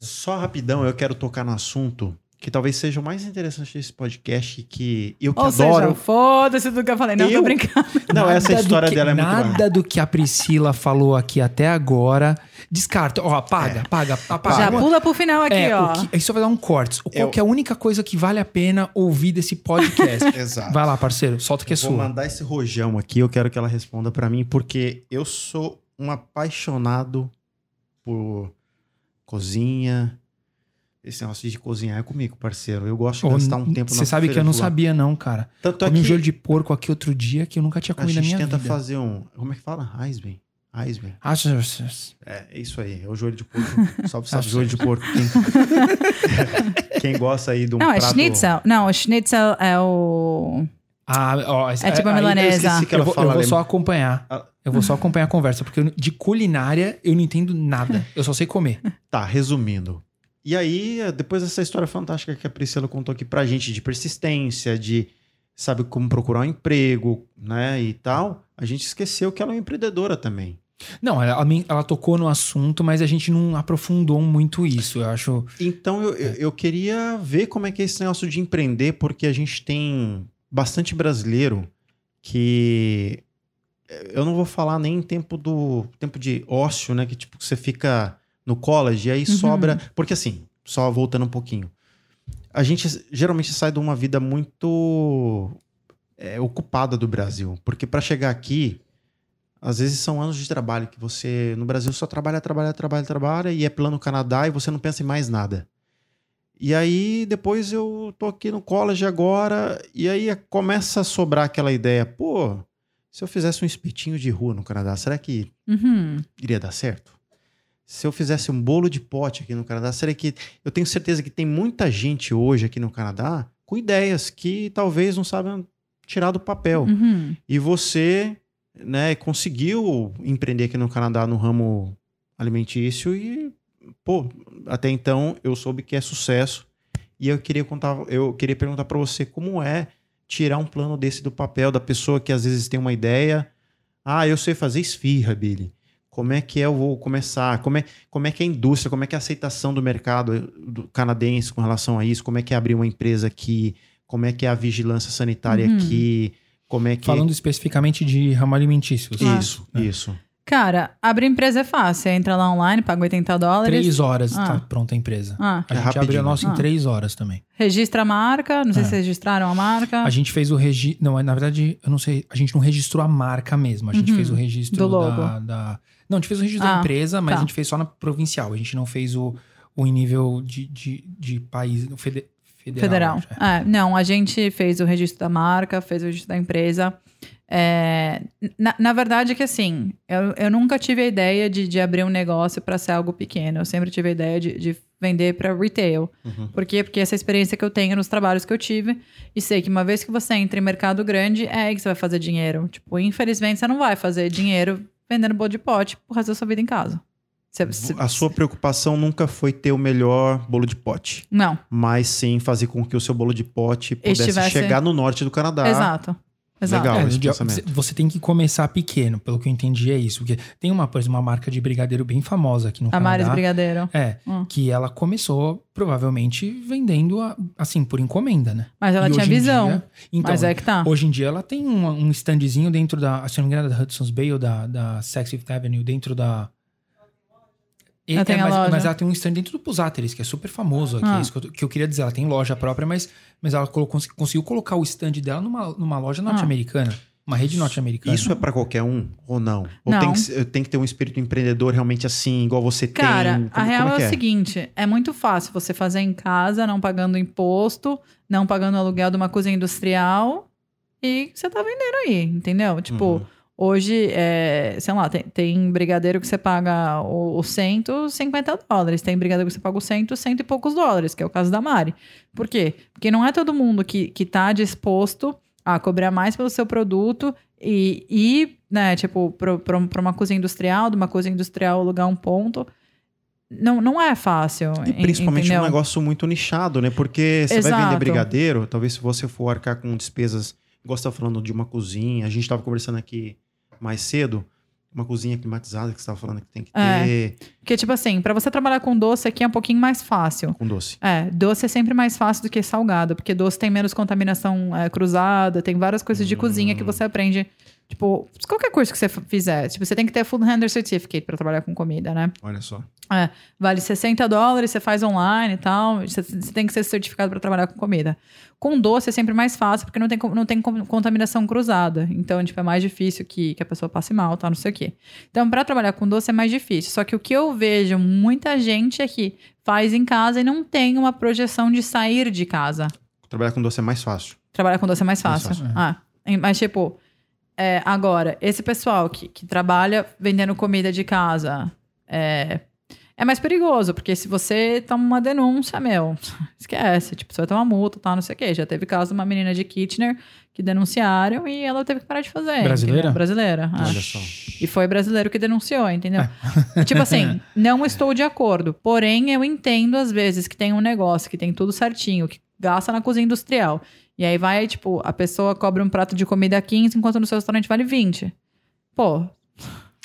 Só rapidão, eu quero tocar no assunto que talvez seja o mais interessante desse podcast que eu que Ou adoro. seja, foda-se do que eu falei. Não, Eu- tô brincando. Não, essa Nada do história que- dela é muito boa. Nada do que a Priscila falou aqui até agora. Descarta. Ó, apaga, apaga, apaga. Já pula pro final aqui, É, ó. o que, isso vai dar um corte. O- Qual Eu- que é a única coisa que vale a pena ouvir desse podcast? Exato. Vai lá, parceiro, solta que é Vou sua. mandar esse rojão aqui, eu quero que ela responda pra mim, porque eu sou um apaixonado por cozinha. Esse negócio de cozinhar é comigo, parceiro. Eu gosto de gastar um tempo na Você sabe que eu não sabia, não, cara. Tanto é Comi um que joelho de porco aqui outro dia que eu nunca tinha a comido na gente minha tenta vida. fazer um... Como é que fala? Eisbein. Eisbein. Ah, sim, sim, sim. É, é isso aí. É o joelho de porco. Salve, salve, Acho- joelho de porco. Quem, quem gosta aí de um Não, é prato... schnitzel. Não, o schnitzel é o... Ah, ó, É tipo a milanesa. Eu Eu vou, fala eu vou só acompanhar. Ah. Eu vou só acompanhar a conversa, porque eu- de culinária eu não entendo nada. Eu só sei comer. Tá, resumindo. E aí, depois dessa história fantástica que a Priscila contou aqui pra gente, de persistência, de sabe como procurar um emprego, né, e tal, a gente esqueceu que ela é uma empreendedora também. Não, ela, ela- tocou no assunto, mas a gente não aprofundou muito isso. Eu acho. Então, eu, eu, eu queria ver como é que é esse negócio de empreender, porque a gente tem bastante brasileiro que... Eu não vou falar nem em tempo do tempo de ócio, né, que tipo, você fica no college e aí Uhum. sobra... Porque assim, só voltando um pouquinho. a gente geralmente sai de uma vida muito é, ocupada do Brasil. Porque para chegar aqui, às vezes são anos de trabalho que você no Brasil só trabalha, trabalha, trabalha, trabalha e é plano Canadá e você não pensa em mais nada. E aí depois eu tô aqui no college agora e aí começa a sobrar aquela ideia, pô, se eu fizesse um espetinho de rua no Canadá, será que Uhum. iria dar certo? Se eu fizesse um bolo de pote aqui no Canadá, será que. Eu tenho certeza que tem muita gente hoje aqui no Canadá com ideias que talvez não sabem tirar do papel. Uhum. E você, né, conseguiu empreender aqui no Canadá no ramo alimentício e, pô, até então eu soube que é sucesso. E eu queria contar, eu queria perguntar para você como é tirar um plano desse do papel da pessoa que às vezes tem uma ideia. Ah, eu sei fazer esfirra, Billy. Como é que eu vou começar? Como é, como é que é a indústria, como é que é a aceitação do mercado do canadense com relação a isso? Como é que é abrir uma empresa aqui? Como é que é a vigilância sanitária Uhum. aqui? Como é que Falando especificamente de ramo alimentício. Isso, isso. Cara, abrir empresa é fácil. Você entra lá online, paga 80 dólares. Três horas Ah. tá pronta a empresa. Ah, A É gente abriu rapidinho. a nossa Ah. em três horas também. registra a marca. Não sei É. se vocês registraram a marca. A gente fez o registro. Não, na verdade, eu não sei. A gente não registrou a marca mesmo. A gente Uhum. fez o registro Do logo. Da, da- Não, a gente fez o registro Ah, da empresa, mas tá. a gente fez só na provincial. A gente não fez o, o em nível de, de, de país. Fede... Federal. Federal. é. É, não, a gente fez o registro da marca, fez o registro da empresa. É, na, na verdade é que assim, eu, eu nunca tive a ideia de, de abrir um negócio para ser algo pequeno. Eu sempre tive a ideia de, de vender para retail. Uhum. Por quê? Porque essa experiência que eu tenho nos trabalhos que eu tive, e sei que uma vez que você entra em mercado grande, é aí que você vai fazer dinheiro. Tipo, infelizmente você não vai fazer dinheiro vendendo bolo de pote pro resto da sua vida em casa. Você- você- A sua preocupação nunca foi ter o melhor bolo de pote, Não, mas sim fazer com que o seu bolo de pote pudesse Estivesse- chegar no norte do Canadá. exato. Exato. Legal. É, esse de- pensamento. você tem que começar pequeno, pelo que eu entendi é isso. Porque tem uma, por exemplo, uma marca de brigadeiro bem famosa aqui no A Canadá. Maris Brigadeiro. É, Hum. que ela começou provavelmente vendendo a- assim por encomenda, né? Mas ela E tinha visão. dia- então, mas é que tá. hoje em dia ela tem um, um standzinho dentro da, se não me engano, da Hudson's Bay ou da, da Saks Fifth Avenue, dentro da. E- Ela tem a mas, loja. mas ela tem um stand dentro do Pusateres, que é super famoso aqui. Ah. É isso que eu, que eu queria dizer. Ela tem loja própria, mas, mas ela colocou- conseguiu colocar o stand dela numa, numa loja Ah. norte-americana. Uma rede norte-americana. Isso é pra qualquer um ou não? Ou Não. Tem, que, tem que ter um espírito empreendedor realmente assim, igual você Cara, tem? a Como- real como é, que o seguinte: é muito fácil você fazer em casa, não pagando imposto, não pagando aluguel de uma cozinha industrial e você tá vendendo aí, entendeu? Tipo, Uhum. Hoje, é, sei lá, tem, tem brigadeiro que você paga o, o cento, 50 dólares. Tem brigadeiro que você paga o cento, cento e poucos dólares, que é o caso da Mari. Por quê? Porque não é todo mundo que, que tá disposto a cobrar mais pelo seu produto e ir, né, tipo, pra uma cozinha industrial, de uma cozinha industrial alugar um ponto. não, não é fácil. E principalmente entendeu? um negócio muito nichado, né? Porque você vai Exato. vender brigadeiro, talvez se você for arcar com despesas, igual você tá falando de uma cozinha, a gente tava conversando aqui mais cedo, uma cozinha climatizada que você tava falando que tem que ter É. Porque, tipo assim, pra você trabalhar com doce aqui é um pouquinho mais fácil. com doce. É, doce é sempre mais fácil do que salgado, porque doce tem menos contaminação é, cruzada, tem várias coisas de cozinha que Hum. você aprende. Tipo, qualquer curso que você fizer. Tipo, você tem que ter Food Handler Certificate pra trabalhar com comida, né? Olha só. Vale 60 dólares, você faz online e tal. Você, você tem que ser certificado para trabalhar com comida. Com doce é sempre mais fácil, porque não tem, não tem contaminação cruzada. Então, tipo, é mais difícil que, que a pessoa passe mal, tal, não sei o quê. Então, para trabalhar com doce é mais difícil. Só que o que eu vejo muita gente aqui faz em casa e não tem uma projeção de sair de casa. Trabalhar com doce é mais fácil. Trabalhar com doce é mais Mais fácil. fácil, Ah, mas, tipo, é, agora, esse pessoal que, que trabalha vendendo comida de casa é, é mais perigoso, porque se você toma uma denúncia, meu, esquece. Tipo, você vai tomar multa, tal, não sei o quê. Já teve caso de uma menina de Kitchener que denunciaram e ela teve que parar de fazer. Brasileira? entendeu? Brasileira. Olha só. E foi brasileiro que denunciou, entendeu? tipo assim, não estou de acordo. Porém, eu entendo às vezes que tem um negócio que tem tudo certinho, que gasta na cozinha industrial. E aí vai, tipo, a pessoa cobra um prato de comida 15, enquanto no seu restaurante vale 20. Pô,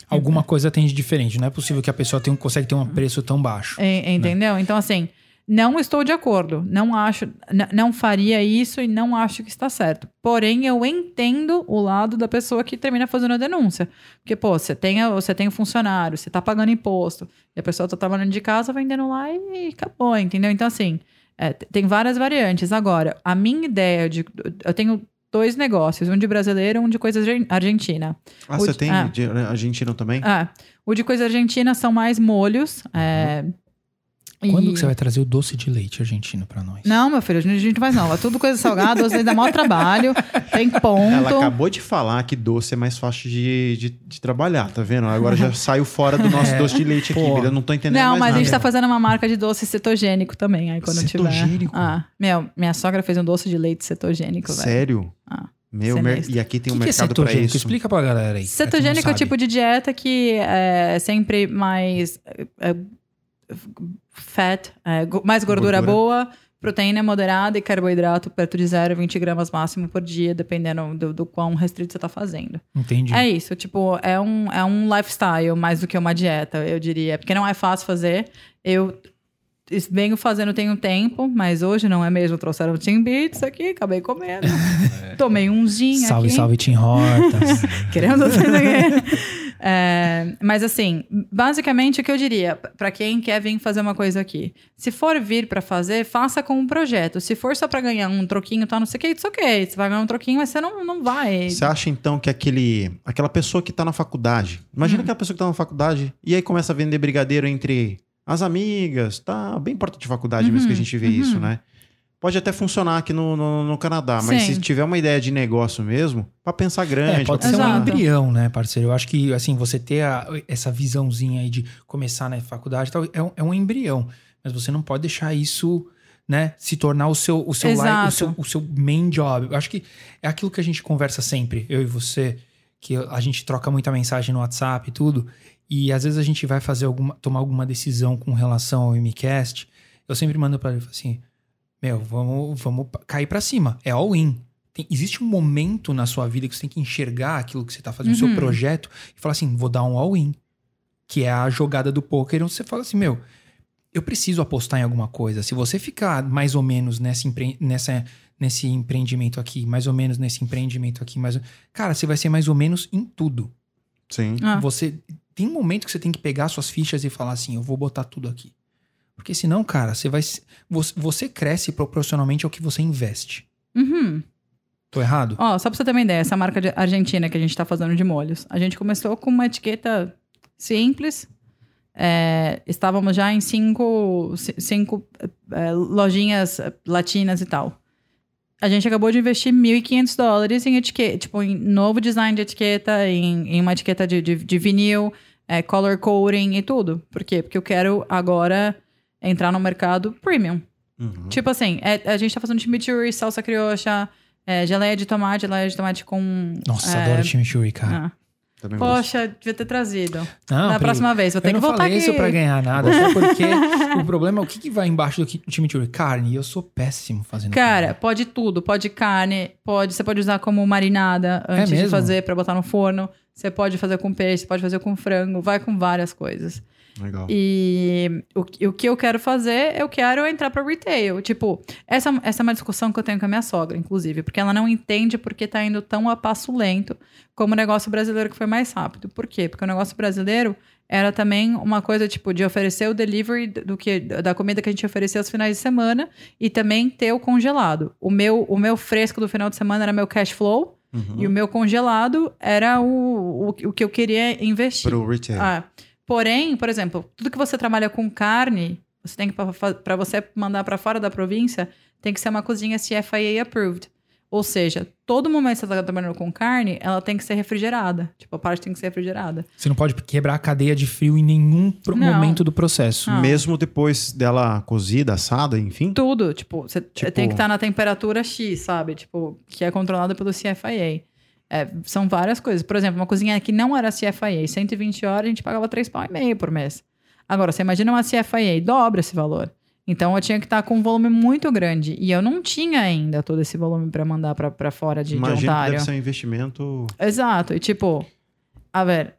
Alguma coisa tem de diferente. Não é possível que a pessoa tenha, consegue ter um preço tão baixo. en- entendeu? Então, assim, não estou de acordo. Não acho, não faria isso e não acho que está certo. Porém, eu entendo o lado da pessoa que termina fazendo a denúncia. Porque, pô, você tem, você tem um funcionário, você tá pagando imposto, e a pessoa tá trabalhando de casa, vendendo lá e acabou, entendeu? Então, assim, é, tem várias variantes. Agora, a minha ideia de. Eu tenho dois negócios, um de brasileiro e um de coisa argen- argentina. Ah, O você de- tem ah. de argentino também? Ah, o de coisa argentina são mais molhos. é, Quando e- que você vai trazer o doce de leite argentino pra nós? Não, meu filho, a gente não faz não. É tudo coisa salgada, às vezes dá maior trabalho, tem ponto. Ela acabou de falar que doce é mais fácil de, de, de trabalhar, tá vendo? Agora já saiu fora do nosso É. doce de leite aqui, Pô. eu não tô entendendo Não, mais mas a nada. gente tá fazendo uma marca de doce cetogênico também. Aí quando Cetogênico? tiver. Ah, meu, minha sogra fez um doce de leite cetogênico, velho. Sério? Ah, Meu, mer- e aqui tem um que, que é mercado pra cetogênico? isso. Explica pra galera aí. Cetogênico é o tipo de dieta que é sempre mais é, fat, é, mais gordura, Gordura. boa, proteína moderada e carboidrato perto de 0,20 gramas máximo por dia, dependendo do, do quão restrito você tá fazendo. Entendi. É isso, tipo, é um, é um lifestyle mais do que uma dieta, eu diria. Porque não é fácil fazer. Eu venho fazendo tem um tempo, mas hoje não é mesmo. Trouxeram Team Beats aqui, acabei comendo. Tomei um gin salve, aqui. salve, Tim Hortas. Querendo. É, mas assim, basicamente o que eu diria pra quem quer vir fazer uma coisa aqui, se for vir pra fazer, faça com um projeto. Se for só pra ganhar um troquinho, tá, não sei o que, it's ok. Você vai ganhar um troquinho, mas você não, não vai. Você acha então que aquele, aquela pessoa que tá na faculdade, Hum. imagina aquela pessoa que tá na faculdade e aí começa a vender brigadeiro entre as amigas, tá bem porta de faculdade mesmo que a gente vê uhum. isso, né? Pode até funcionar aqui no, no, no Canadá, mas Sim. se tiver uma ideia de negócio mesmo, pra pensar grande, É, pode ser um pensar- Exato. embrião, né, parceiro? Eu acho que, assim, você ter a- essa visãozinha aí de começar na faculdade e tal, é um, é um embrião. Mas você não pode deixar isso, né, se tornar o seu, o seu, o seu, o seu main job. Eu acho que é aquilo que a gente conversa sempre, eu e você, que a gente troca muita mensagem no WhatsApp e tudo, e às vezes a gente vai fazer alguma, tomar alguma decisão com relação ao MCast, eu sempre mando pra ele falo assim, meu, vamos, vamos cair pra cima, é all in. Tem- existe um momento na sua vida que você tem que enxergar aquilo que você tá fazendo, o seu Uhum. projeto, e falar assim, vou dar um all in. Que é a jogada do poker, onde você fala assim, meu, eu preciso apostar em alguma coisa. Se você ficar mais ou menos nesse, empre- nessa, nesse empreendimento aqui, mais ou menos nesse empreendimento aqui, mais, ou- cara, você vai ser mais ou menos em tudo. Sim. Ah. Você tem um momento que você tem que pegar suas fichas e falar assim, eu vou botar tudo aqui. Porque senão, cara, você vai você, cresce proporcionalmente ao que você investe. Uhum. Tô errado? Ó, só pra você ter uma ideia, essa marca de argentina que a gente tá fazendo de molhos. A gente começou com uma etiqueta simples. É, estávamos já em cinco, ci- cinco é, lojinhas é, latinas e tal. A gente acabou de investir 1.500 dólares em etiqueta, tipo, em novo design de etiqueta, em, em uma etiqueta de, de, de vinil, é, color coding e tudo. Por quê? Porque eu quero agora entrar no mercado premium. Uhum. Tipo assim, é- a gente tá fazendo chimichurri, salsa criocha, é, geleia de tomate, geleia de tomate com... Nossa, é, adoro chimichurri, cara. ah. Também gosto. Poxa, devia ter trazido. Não, Na próxima vez, vou ter eu que não voltar falei aqui. isso pra ganhar nada, até porque o problema é o que, que vai embaixo do chimichurri? Carne, e eu sou péssimo fazendo Cara, carne. pode tudo. Pode carne, pode, você pode usar como marinada antes de mesmo? fazer pra botar no forno. Você pode fazer com peixe, você pode fazer com frango, vai com várias coisas. Legal. E o, que- o que eu quero fazer, eu quero entrar para retail. Tipo, essa, essa é uma discussão que eu tenho com a minha sogra, inclusive, porque ela não entende porque tá indo tão a passo lento como o negócio brasileiro que foi mais rápido. Por quê? Porque o negócio brasileiro era também uma coisa, tipo, de oferecer o delivery do que, da comida que a gente oferecia aos finais de semana e também ter o congelado. O meu, o meu fresco do final de semana era meu cash flow Uhum. e o meu congelado era o, o, o que eu queria investir. Pro retail. Ah, porém, por exemplo, tudo que você trabalha com carne, você tem que para você mandar para fora da província, tem que ser uma cozinha CFIA approved. Ou seja, todo momento que você está trabalhando com carne, ela tem que ser refrigerada. Tipo, a parte tem que ser refrigerada. Você não pode quebrar a cadeia de frio em nenhum pro- Não. momento do processo. Não. Mesmo depois dela cozida, assada, enfim. Tudo, tipo, você Tipo- tem que estar na temperatura X, sabe? Tipo, que é controlada pelo CFIA. É, são várias coisas. Por exemplo, uma cozinha que não era CFIA, 120 horas, a gente pagava 3 pau e meio por mês. Agora, você imagina uma CFIA, dobra esse valor. Então, eu tinha que estar com um volume muito grande. E eu não tinha ainda todo esse volume para mandar para fora de, de Imagina que Ontário. deve ser um investimento. Exato. E tipo, a ver,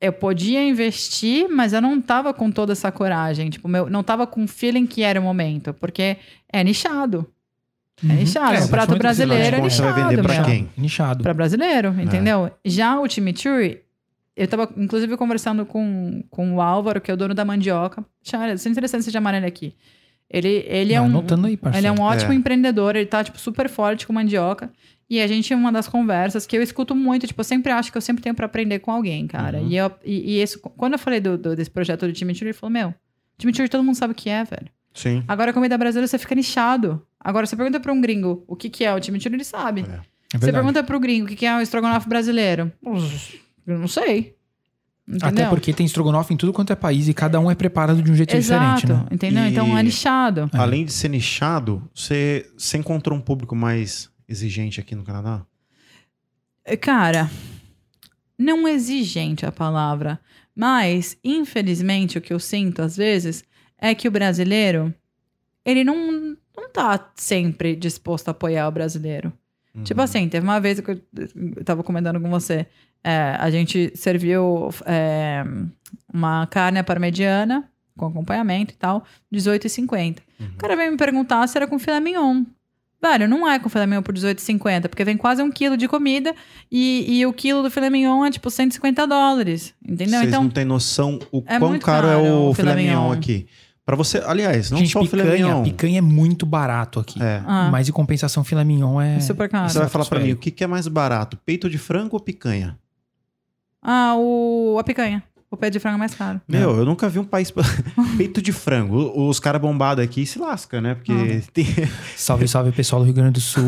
eu podia investir, mas eu não tava com toda essa coragem. Tipo, meu, não tava com o feeling que era o momento, porque é nichado. É nichado. É, o prato brasileiro é contas, você vai nichado. vender pra quem? Nichado. Pra brasileiro, entendeu? Já o chimichurri, eu tava, inclusive, conversando com, com o Álvaro, que é o dono da mandioca. Cara, isso é interessante você chamar ele aqui. Ele, ele é Vai um... Anotando aí. Ele é um ótimo É. empreendedor, ele tá, tipo, super forte com mandioca. E a gente, uma das conversas que eu escuto muito, tipo, eu sempre acho que eu sempre tenho pra aprender com alguém, cara. Uhum. E, eu, e, e isso, quando eu falei do, do- desse projeto do Chimichurri, ele falou, meu, Chimichurri todo mundo sabe o que é, velho. Sim. Agora, a comida brasileira, você fica nichado. Agora, você pergunta pra um gringo o que que é o Chimichurri, ele sabe. É. É você pergunta pro gringo o que que é o estrogonofe brasileiro. Eu não sei. Entendeu? Até porque tem estrogonofe em tudo quanto é país e cada um é preparado de um jeito Exato, diferente, né? entendeu? E- Então, é nichado. Além de ser nichado, você, você encontrou um público mais exigente aqui no Canadá? Cara, não exigente a palavra, mas infelizmente o que eu sinto às vezes é que o brasileiro ele não tá sempre disposto a apoiar o brasileiro. Uhum. Tipo assim, teve uma vez que eu, eu tava comentando com você, é, a gente serviu é, uma carne à parmegiana com acompanhamento e tal, R$18,50. Uhum. O cara veio me perguntar se era com filé mignon. Velho, não é com filé mignon por R$18,50, porque vem quase um quilo de comida e, e o quilo do filé mignon é tipo 150 dólares, entendeu? Vocês então, não têm noção o é quão muito caro, é caro o o filé filé mignon mignon. aqui. Pra você, aliás, não Gente, só o filé picanha, mignon. picanha é muito barato aqui. É. ah, Mas em compensação, filé mignon é... é super caro. Você vai falar aí. mim, o que, que é mais barato? Peito de frango ou picanha? Ah, o, a picanha. O pé de frango é mais caro. Meu, eu nunca vi um país. Peito de frango. O- Os caras bombados aqui se lascam, né? Porque Ah. tem. Salve, salve, pessoal do Rio Grande do Sul.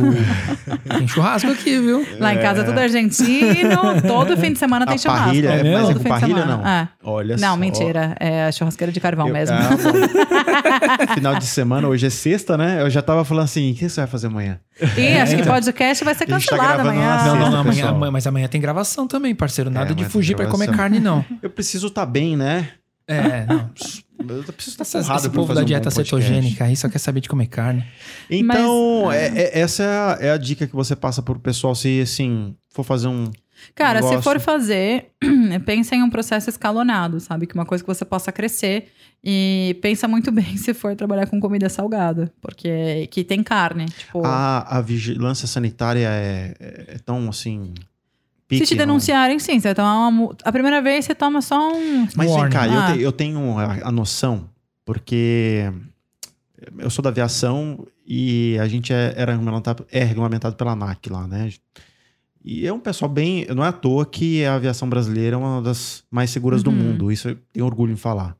tem churrasco aqui, viu? Lá em casa é tudo argentino, todo fim de semana tem a churrasco. parrilha, É é, mesmo? mas é Todo com fim de parrilha semana. não. É. Olha Não, só. mentira. É a churrasqueira de carvão Eu- mesmo. Ah. Final de semana, hoje é sexta, né? Eu já tava falando assim, o que você vai fazer amanhã? E acho que podcast vai ser A gente tá cancelado gravando amanhã. na Não, não, não. Amanhã, pessoal. amanhã- mas amanhã tem gravação também, parceiro. Nada É, de fugir pra comer carne, não. Eu preciso estar bem, né? É, não. Eu preciso estar Essa- porrada esse pra povo fazer da um dieta bom podcast. cetogênica aí só quer saber de comer carne. Então, Mas- é- é- essa é a, é a dica que você passa pro pessoal se, assim, for fazer um... Cara, se for fazer, pensa em um processo escalonado, sabe? Que uma coisa que você possa crescer. E pensa muito bem se for trabalhar com comida salgada. Porque que tem carne. Tipo, A, a vigilância sanitária é, é- é tão, assim... se pique, te não? denunciarem, sim, você vai tomar uma. A primeira vez você toma só um. Mas vem cá, eu, Ah. te- eu tenho a, a noção, porque eu sou da aviação e a gente é, era regulamentado, é regulamentado pela ANAC lá, né? E é um pessoal bem. Não é à toa que a aviação brasileira é uma das mais seguras do Uhum. mundo. Isso eu tenho orgulho em falar.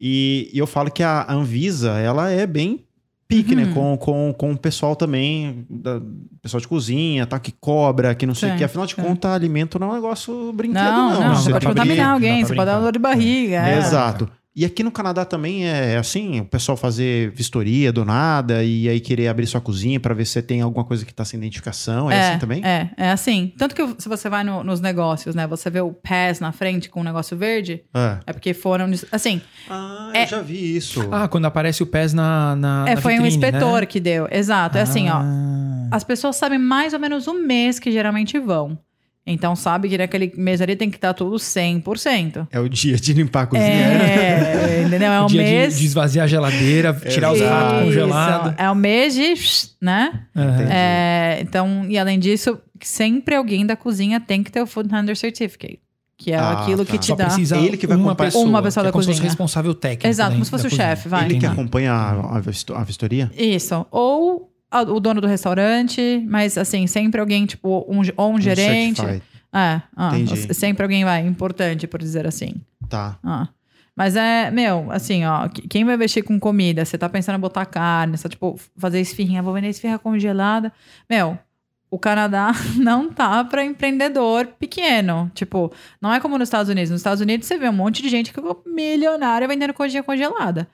E, e eu falo que a Anvisa, ela é bem pique, né? Uhum. Com, com, com o pessoal também, da, pessoal de cozinha, tá? Que cobra, que não sei o que. Afinal de contas, alimento não é um negócio brinquedo, não, não. não, Você você tá pode brin- contaminar dá alguém, você pode dar dor de barriga. é. Exato. E aqui no Canadá também é assim, o pessoal fazer vistoria do nada e aí querer abrir sua cozinha para ver se tem alguma coisa que tá sem identificação. É, assim também? É, é assim. Tanto que se você vai no- nos negócios, né? Você vê o PAS na frente com um negócio verde, É. é porque foram. Assim, Ah, É- eu já vi isso. Ah, quando aparece o pés na, na, é, na foi um vitrine, inspetor né? que deu. Exato. É assim, ó. Ah. As pessoas sabem mais ou menos o mês que geralmente vão. Então sabe que naquele mês ali tem que estar tudo 100%. É o dia de limpar a cozinha. É, entendeu? É o o dia de- mês. de, esvaziar a geladeira, tirar os pratos congelados. É o mês de. né? É, então, e além disso, sempre alguém da cozinha tem que ter o Food Handler Certificate. Que é Ah, aquilo tá. que te Só dá. precisa Ele que vai uma pessoa. Uma pessoa que é da como se fosse cozinha. responsável técnico. Exato, da- como se fosse o cozinha. chefe, vai. Ele que acompanha a, a visto- a vistoria? Isso. Ou o dono do restaurante, mas assim, sempre alguém, tipo, um, ou um gerente. certified. É, ah, sempre alguém vai, importante, por dizer assim. Tá. Ah. Mas é, meu, assim, ó, que- quem vai mexer com comida, você tá pensando em botar carne, só, tipo, fazer esfirrinha, vou vender esfirra congelada. Meu, o Canadá não tá pra empreendedor pequeno. Tipo, não é como nos Estados Unidos. Nos Estados Unidos você vê um monte de gente que ficou milionária vendendo coxinha congelada.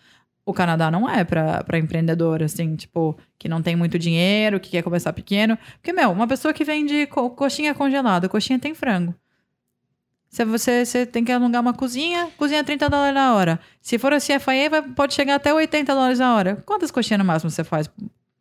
O Canadá não é pra, pra empreendedor, assim, tipo, que não tem muito dinheiro, que quer começar pequeno. Porque, meu, uma pessoa que vende co- coxinha congelada, coxinha tem frango. Se você, você tem que alugar uma cozinha, cozinha 30 dólares na hora. Se for a CFIA, vai, pode chegar até 80 dólares a hora. Quantas coxinhas no máximo você faz?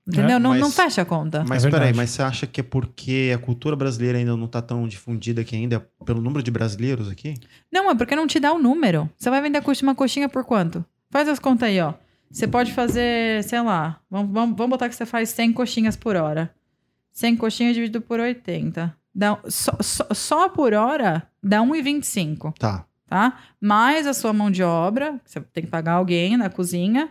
Entendeu? É, não, mas- não fecha a conta. Mas É peraí, mas você acha que é porque a cultura brasileira ainda não tá tão difundida aqui ainda, pelo número de brasileiros aqui? Não, é porque não te dá o número. Você vai vender uma coxinha por quanto? Faz as contas aí, ó. Você pode fazer, sei lá, vamos, vamos, vamos botar que você faz 100 coxinhas por hora. 100 coxinhas dividido por 80. Dá, só, só, só por hora dá 1,25. Tá. tá? Mais a sua mão de obra, você tem que pagar alguém na cozinha,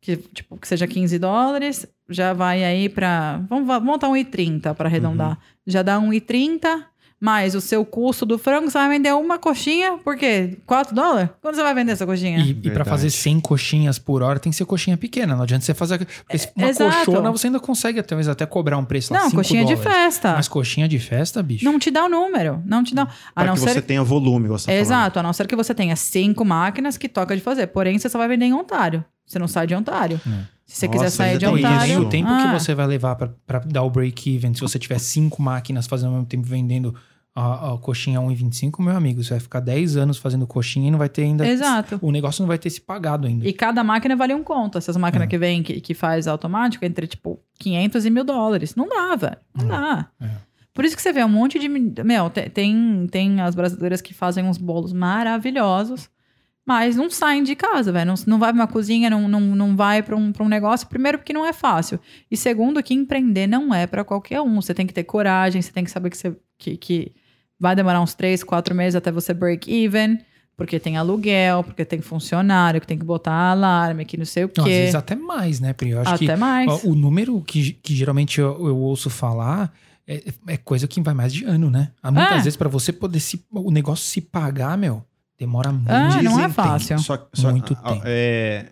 que tipo que seja 15 dólares, já vai aí para vamos vamos montar 1,30 para arredondar. Uhum. Já dá 1,30 mais o seu custo do frango, você vai vender uma coxinha, por quê? 4 dólares? Quando você vai vender essa coxinha? E, e pra Verdade. fazer 100 coxinhas por hora tem que ser coxinha pequena. Não adianta você fazer. Porque se uma exato. coxona você ainda consegue talvez até cobrar um preço lá. Não, 5 coxinha de dólares. festa. Mas coxinha de festa, bicho. Não te dá o número, não te dá. A Para não que ser você tenha volume, você tá falando. Exato, a não ser que você tenha cinco máquinas que toca de fazer. Porém, você só vai vender em Ontário. Você não sai de Ontário. É. Se você Nossa, quiser sair de e. Ontário. nem o tempo ah, que você vai levar pra, pra dar o break-even, se você tiver cinco máquinas fazendo ao mesmo tempo vendendo a, a coxinha a 1,25, meu amigo, você vai ficar 10 anos fazendo coxinha e não vai ter ainda. Exato. O negócio não vai ter se pagado ainda. E cada máquina vale um conto. Essas máquinas É. que vem, que, que faz automático, entre tipo 500 e mil dólares. Não dá, velho. Não dá. É. Por isso que você vê um monte de. Meu, te- tem, tem as brasileiras que fazem uns bolos maravilhosos, mas não saem de casa, velho. Não, não vai pra uma cozinha, não, não, não vai pra um, pra um negócio. Primeiro, porque não é fácil. E segundo, que empreender não é pra qualquer um. Você tem que ter coragem, você tem que saber que, você, que, que vai demorar uns três, quatro meses até você break even. Porque tem aluguel, porque tem funcionário, que tem que botar alarme, que não sei o Não, às quê. vezes até mais, né, Pri? Eu acho Até que mais. o número que, que geralmente eu, eu ouço falar é, é coisa que vai mais de ano, né? Há Muitas É. vezes, pra você poder se, o negócio se pagar, meu, demora muito. Ah, não é fácil. Só, só, Muito a- tempo. é,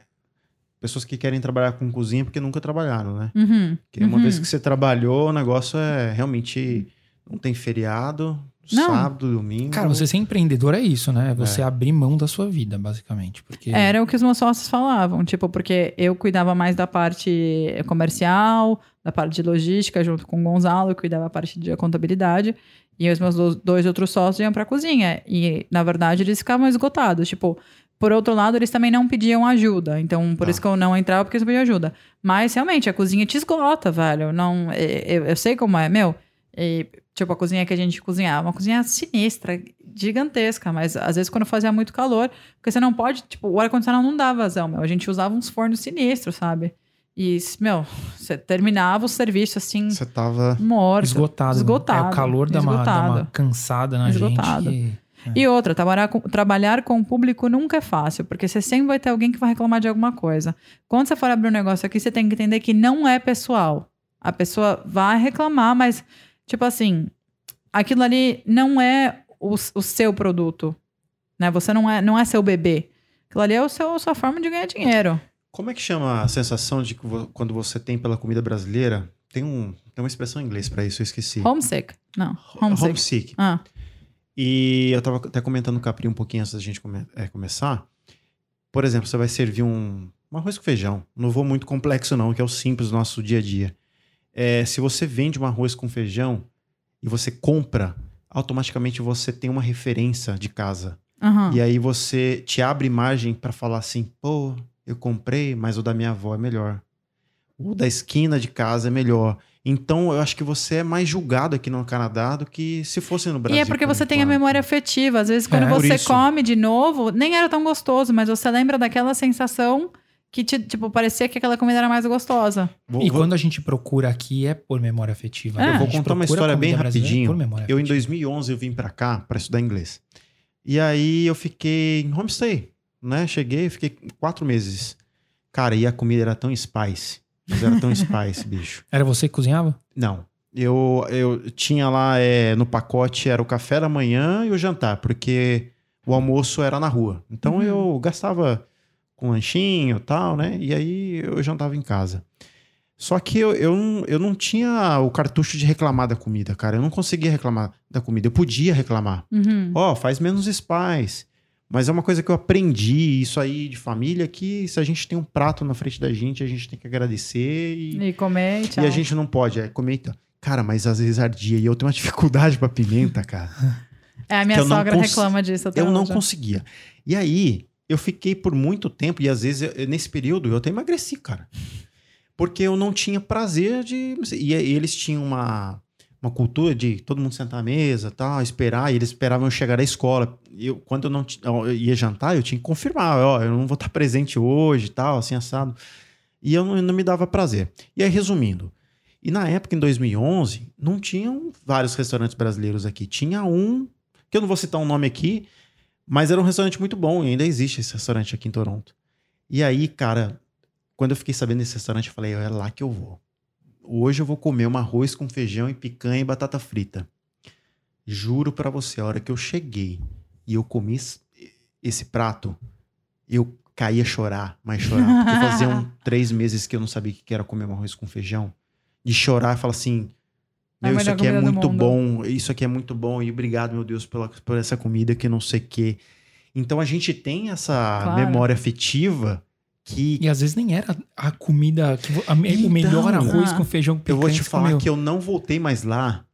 pessoas que querem trabalhar com cozinha porque nunca trabalharam, né? Uhum, Porque uma uhum. vez que você trabalhou, o negócio é realmente. Não tem feriado, Não. sábado, domingo. Cara, você ser empreendedor é isso, né? É você abrir mão da sua vida, basicamente. Porque Era o que os meus sócios falavam, tipo, porque eu cuidava mais da parte comercial, da parte de logística, junto com o Gonzalo, eu cuidava da parte de contabilidade, e os meus do- dois outros sócios iam pra cozinha. E, na verdade, eles ficavam esgotados. Tipo, por outro lado, eles também não pediam ajuda. Então, por Tá. isso que eu não entrava, porque eles não pediam ajuda. Mas, realmente, a cozinha te esgota, velho. Não, eu, eu sei como é, meu. E, tipo, a cozinha que a gente cozinhava, uma cozinha sinistra, gigantesca, mas às vezes quando fazia muito calor, porque você não pode, tipo, o ar-condicionado não dá vazão, meu. A gente usava uns fornos sinistros, sabe? E, meu, você terminava o serviço assim, Você tava. morto. esgotado. Esgotado. É, o calor dá uma, cansada na Esgotado. gente. que- E outra, trabalhar com, trabalhar com o público nunca é fácil, porque você sempre vai ter alguém que vai reclamar de alguma coisa. Quando você for abrir um negócio aqui, você tem que entender que não é pessoal. A pessoa vai reclamar, mas, tipo assim, aquilo ali não é o, o seu produto. Né? Você não é, não é seu bebê. Aquilo ali é o seu, a sua forma de ganhar dinheiro. Como é que chama a sensação de quando você tem pela comida brasileira? Tem, um, tem uma expressão em inglês pra isso, eu esqueci. Homesick. Não, homesick. Homesick. Ah, E eu tava até comentando com o Capri um pouquinho antes da gente come- é, começar. por exemplo, você vai servir um, um arroz com feijão. Não vou muito complexo, não, que é o simples do nosso dia a dia. É, se você vende um arroz com feijão e você compra, automaticamente você tem uma referência de casa. Aham. E aí você te abre imagem para falar assim, pô, eu comprei, mas o da minha avó é melhor. O da esquina de casa é melhor. Então eu acho que você é mais julgado aqui no Canadá do que se fosse no Brasil. E é porque por você tem a memória afetiva. Às vezes, quando É, você come de novo, nem era tão gostoso, mas você lembra daquela sensação que, te, tipo, parecia que aquela comida era mais gostosa. Vou- E vou- quando a gente procura aqui é por memória afetiva. É. Eu vou contar uma história bem brasileira rapidinho. por memória Eu, em afetiva. 2011, eu vim pra cá para estudar inglês. E aí eu fiquei em homestay, né? Cheguei, fiquei quatro meses. Cara, e a comida era tão spice. Mas era tão spice, bicho. Era você que cozinhava? Não. Eu, eu tinha lá é, no pacote, era o café da manhã e o jantar, porque o almoço era na rua. Então Uhum. eu gastava com lanchinho e tal, né? E aí eu jantava em casa. Só que eu, eu, não, eu não tinha o cartucho de reclamar da comida, cara. Eu não conseguia reclamar da comida. Eu podia reclamar. Uhum. Ó, faz menos spice. Mas é uma coisa que eu aprendi, isso aí de família, que se a gente tem um prato na frente da gente, a gente tem que agradecer e, E comer e tchau. e a gente não pode, é comer então. Cara, mas às vezes ardia e eu tenho uma dificuldade pra pimenta, cara. É, a minha eu sogra reclama disso até eu não hoje. conseguia. E aí, eu fiquei por muito tempo, e às vezes, eu- nesse período, eu até emagreci, cara. Porque eu não tinha prazer de. E eles tinham uma, uma cultura de todo mundo sentar à mesa, tal, esperar, e eles esperavam eu chegar da escola. Eu, quando eu não eu ia jantar, eu tinha que confirmar, ó, eu não vou estar presente hoje, tal, assim, assado. E eu não, não me dava prazer. E aí, resumindo, e na época, em 2011, não tinham vários restaurantes brasileiros aqui. Tinha um, que eu não vou citar um nome aqui, mas era um restaurante muito bom e ainda existe esse restaurante aqui em Toronto. E aí, cara, quando eu fiquei sabendo desse restaurante, eu falei, é lá que eu vou. Hoje eu vou comer um arroz com feijão e picanha e batata frita. Juro pra você, a hora que eu cheguei e eu comi esse- prato, eu caí a chorar, mas chorar. Porque faziam três meses que eu não sabia o que era comer um arroz com feijão. De chorar e falar assim, meu, isso aqui é muito mundo." bom, isso aqui é muito bom, e obrigado, meu Deus, pela, por essa comida que não sei o quê. Então a gente tem essa Claro. memória afetiva que E às vezes nem era a comida, a me- o melhor Então, arroz ah, com feijão eu vou te falar comeu. que eu não voltei mais lá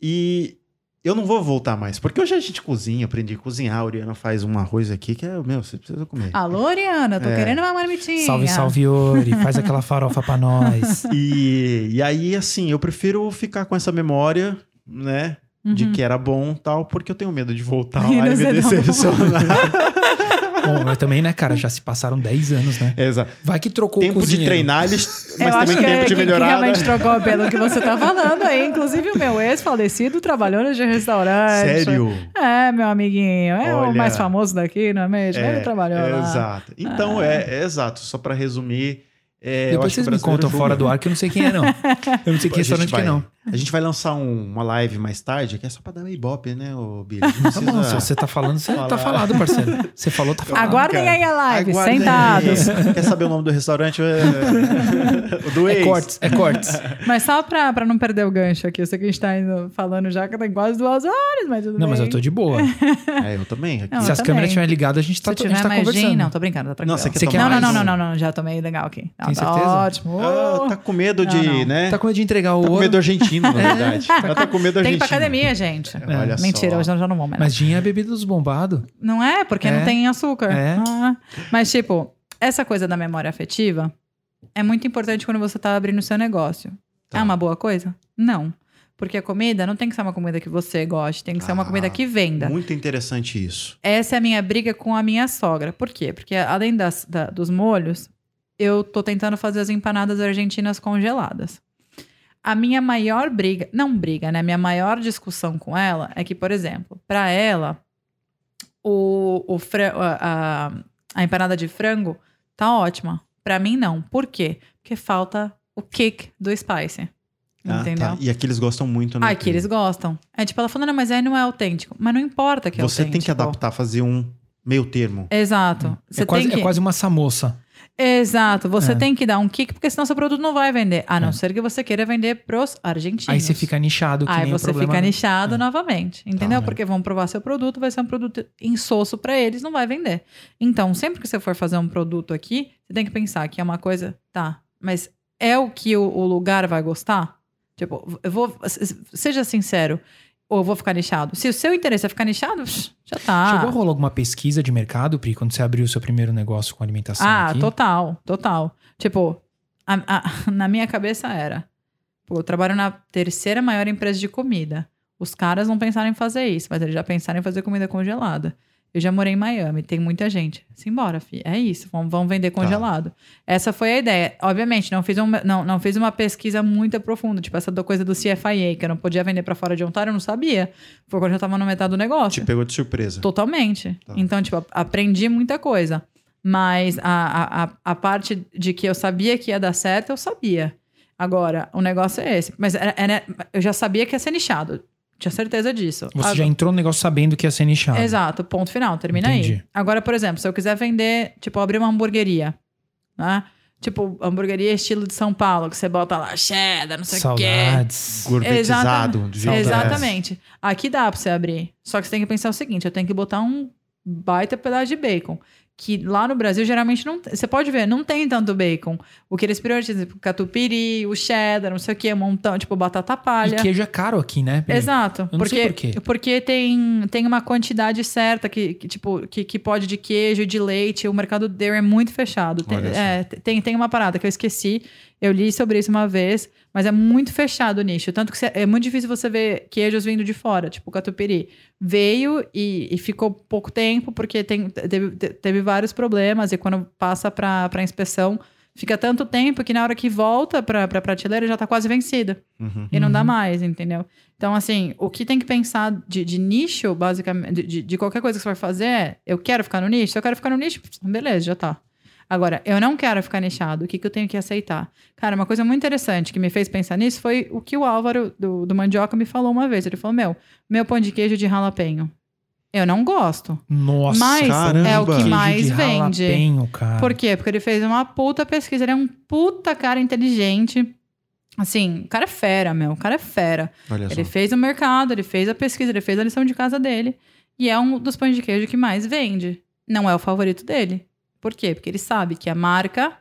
e eu não vou voltar mais, porque hoje a gente cozinha, aprendi a cozinhar, a Oriana faz um arroz aqui que é, meu, você precisa comer. Alô, Oriana, tô É. querendo uma marmitinha. Salve, salve, Ori. Faz aquela farofa pra nós. E, e aí, assim, eu prefiro ficar com essa memória, né? De Uhum. que era bom tal, porque eu tenho medo de voltar E lá e me decepcionar. Bom, mas também, né, cara, já se passaram 10 anos, né? Exato. Vai que trocou o Tempo de treinar, eles, mas também que, tempo é, de que, que melhorar. realmente né? trocou pelo que você tá falando aí. Inclusive, o meu ex-falecido trabalhou nesse restaurante. Sério? É, meu amiguinho. É o Olha. mais famoso daqui, não é mesmo? Ele trabalhou é, lá. Ah. Exato. Então, é, é exato. Só pra resumir. é, eu Depois acho que vocês o me contam fora do ar que eu não sei quem é, não. Eu não sei que restaurante que é, não. A gente vai lançar um- uma live mais tarde, que é só pra dar ibope, né, ô Billy? Não Tá bom, se você tá falando, você falar. tá falado, parceiro. Você falou, tá falado. Aguardem cara. aí a live, Aguardem sentados. Quer saber o nome do restaurante? É... o do É ex. cortes, é cortes. Mas só pra, pra não perder o gancho aqui, eu sei que a gente tá indo, falando já que tem quase duas horas, mas tudo Não, mas bem. eu tô de boa. É, eu também. Aqui. Não, Se eu as também. câmeras estiverem ligadas, a gente tá, Se a gente tá conversando. gin, não, tô brincando, tá tranquilo. Não, você quer Você tomar não, não, mais não, não, não, não, já tomei legal aqui. Não, Tem tá certeza? ótimo. Ah, tá com medo de, Não, não. né? Tá com medo de entregar o Tá com ouro. medo do argentino, na verdade. Ela tá com medo do Tem que ir argentino. pra academia, gente. Olha Mentira, só. hoje eu já não vou mais. Mas gin é bebida dos bombados. Não é, porque É. não tem açúcar. É. Ah, mas, tipo, essa coisa da memória afetiva é muito importante quando você tá abrindo o seu negócio. Tá. É uma boa coisa? Não. Porque a comida não tem que ser uma comida que você goste, tem que ser uma Ah, comida que venda. Muito interessante isso. Essa é a minha briga com a minha sogra. Por quê? Porque além das, da- dos molhos, eu tô tentando fazer as empanadas argentinas congeladas. A minha maior briga, não briga, né? Minha maior discussão com ela é que, por exemplo, para ela, o, o fra- a, a- empanada de frango tá ótima. Para mim, não. Por quê? Porque falta o kick do spice. Ah, entendeu? tá. E aqui eles gostam muito, né? Ah, que eles gostam. É tipo, ela falando, não, mas aí não é autêntico. Mas não importa que é Você tem que autêntico. adaptar, fazer um meio termo. Exato. Você É quase, tem que... é quase uma samoça. Exato. Você É. tem que dar um kick, porque senão seu produto não vai vender. A não É. ser que você queira vender pros argentinos. Aí você fica nichado, Aí você fica nichado É. novamente, entendeu? Tá. Porque vão provar seu produto, vai ser um produto insosso pra eles, não vai vender. Então, sempre que você for fazer um produto aqui, você tem que pensar que é uma coisa, tá, mas é o que o, o lugar vai gostar? Tipo, eu vou, seja sincero, ou eu vou ficar nichado. Se o seu interesse é ficar nichado, já tá. Chegou a rolar alguma pesquisa de mercado, Pri, quando você abriu o seu primeiro negócio com alimentação Ah, aqui? total, total. Tipo, a- a- na minha cabeça era: pô, eu trabalho na terceira maior empresa de comida. Os caras não pensaram em fazer isso, mas eles já pensaram em fazer comida congelada. Eu já morei em Miami, tem muita gente. Simbora, fi. É isso, vamos vender congelado. Essa foi a ideia. Obviamente, não fiz, um, não, não fiz uma pesquisa muito profunda, tipo essa do- coisa do CFIA, que eu não podia vender pra fora de Ontário, eu não sabia. Foi quando eu já tava no metade do negócio. Te pegou de surpresa. Totalmente. Tá. Então, tipo, aprendi muita coisa. Mas a, a, a, a parte de que eu sabia que ia dar certo, eu sabia. Agora, o negócio é esse. Mas era- era- eu já sabia que ia ser nichado. Tinha certeza disso. Você Agora- já entrou no negócio sabendo que ia ser nichado. Exato, ponto final, termina aí. Entendi. Agora, por exemplo, se eu quiser vender, tipo, abrir uma hamburgueria, né? Tipo, hamburgueria estilo de São Paulo, que você bota lá cheddar, não sei o quê. Saudades. Gourmetizado. é. Exatamente. Aqui dá pra você abrir. Só que você tem que pensar o seguinte: eu tenho que botar um baita pedaço de bacon. Que lá no Brasil geralmente não. Você pode ver, não tem tanto bacon. O que eles priorizam, tipo, catupiry, o cheddar, não sei o que, um montão, tipo, batata palha. E queijo é caro aqui, né? Pri? Exato. Eu porque, por quê. porque tem, tem uma quantidade certa que, que, tipo, que, que pode de queijo, de leite. O mercado dele é muito fechado. Tem, é, tem, tem uma parada que eu esqueci. Eu li sobre isso uma vez, mas é muito fechado o nicho. Tanto que você- é muito difícil você ver queijos vindo de fora, tipo o catupiry. Veio e, e ficou pouco tempo, porque tem, teve, teve vários problemas. E quando passa para pra inspeção, fica tanto tempo que na hora que volta para pra prateleira já tá quase vencida Uhum. e não dá Uhum. mais, entendeu? Então, assim, o que tem que pensar de, de nicho, basicamente, de- de, de qualquer coisa que você vai fazer é: eu quero ficar no nicho? Se eu quero ficar no nicho, beleza, já tá. Agora, eu não quero ficar nichado, o que, que eu tenho que aceitar? Cara, uma coisa muito interessante que me fez pensar nisso foi o que o Álvaro do, do Mandioca me falou uma vez. Ele falou: Meu, meu pão de queijo de jalapeno. Eu não gosto. Nossa, Mas caramba. é o que mais de vende. jalapeno, cara. Por quê? Porque ele fez uma puta pesquisa. Ele é um puta cara inteligente. Assim, o cara é fera, meu. O cara é fera. Olha só. Ele fez o mercado, ele fez a pesquisa, ele fez a lição de casa dele. E é um dos pães de queijo que mais vende. Não é o favorito dele. Por quê? Porque ele sabe que a marca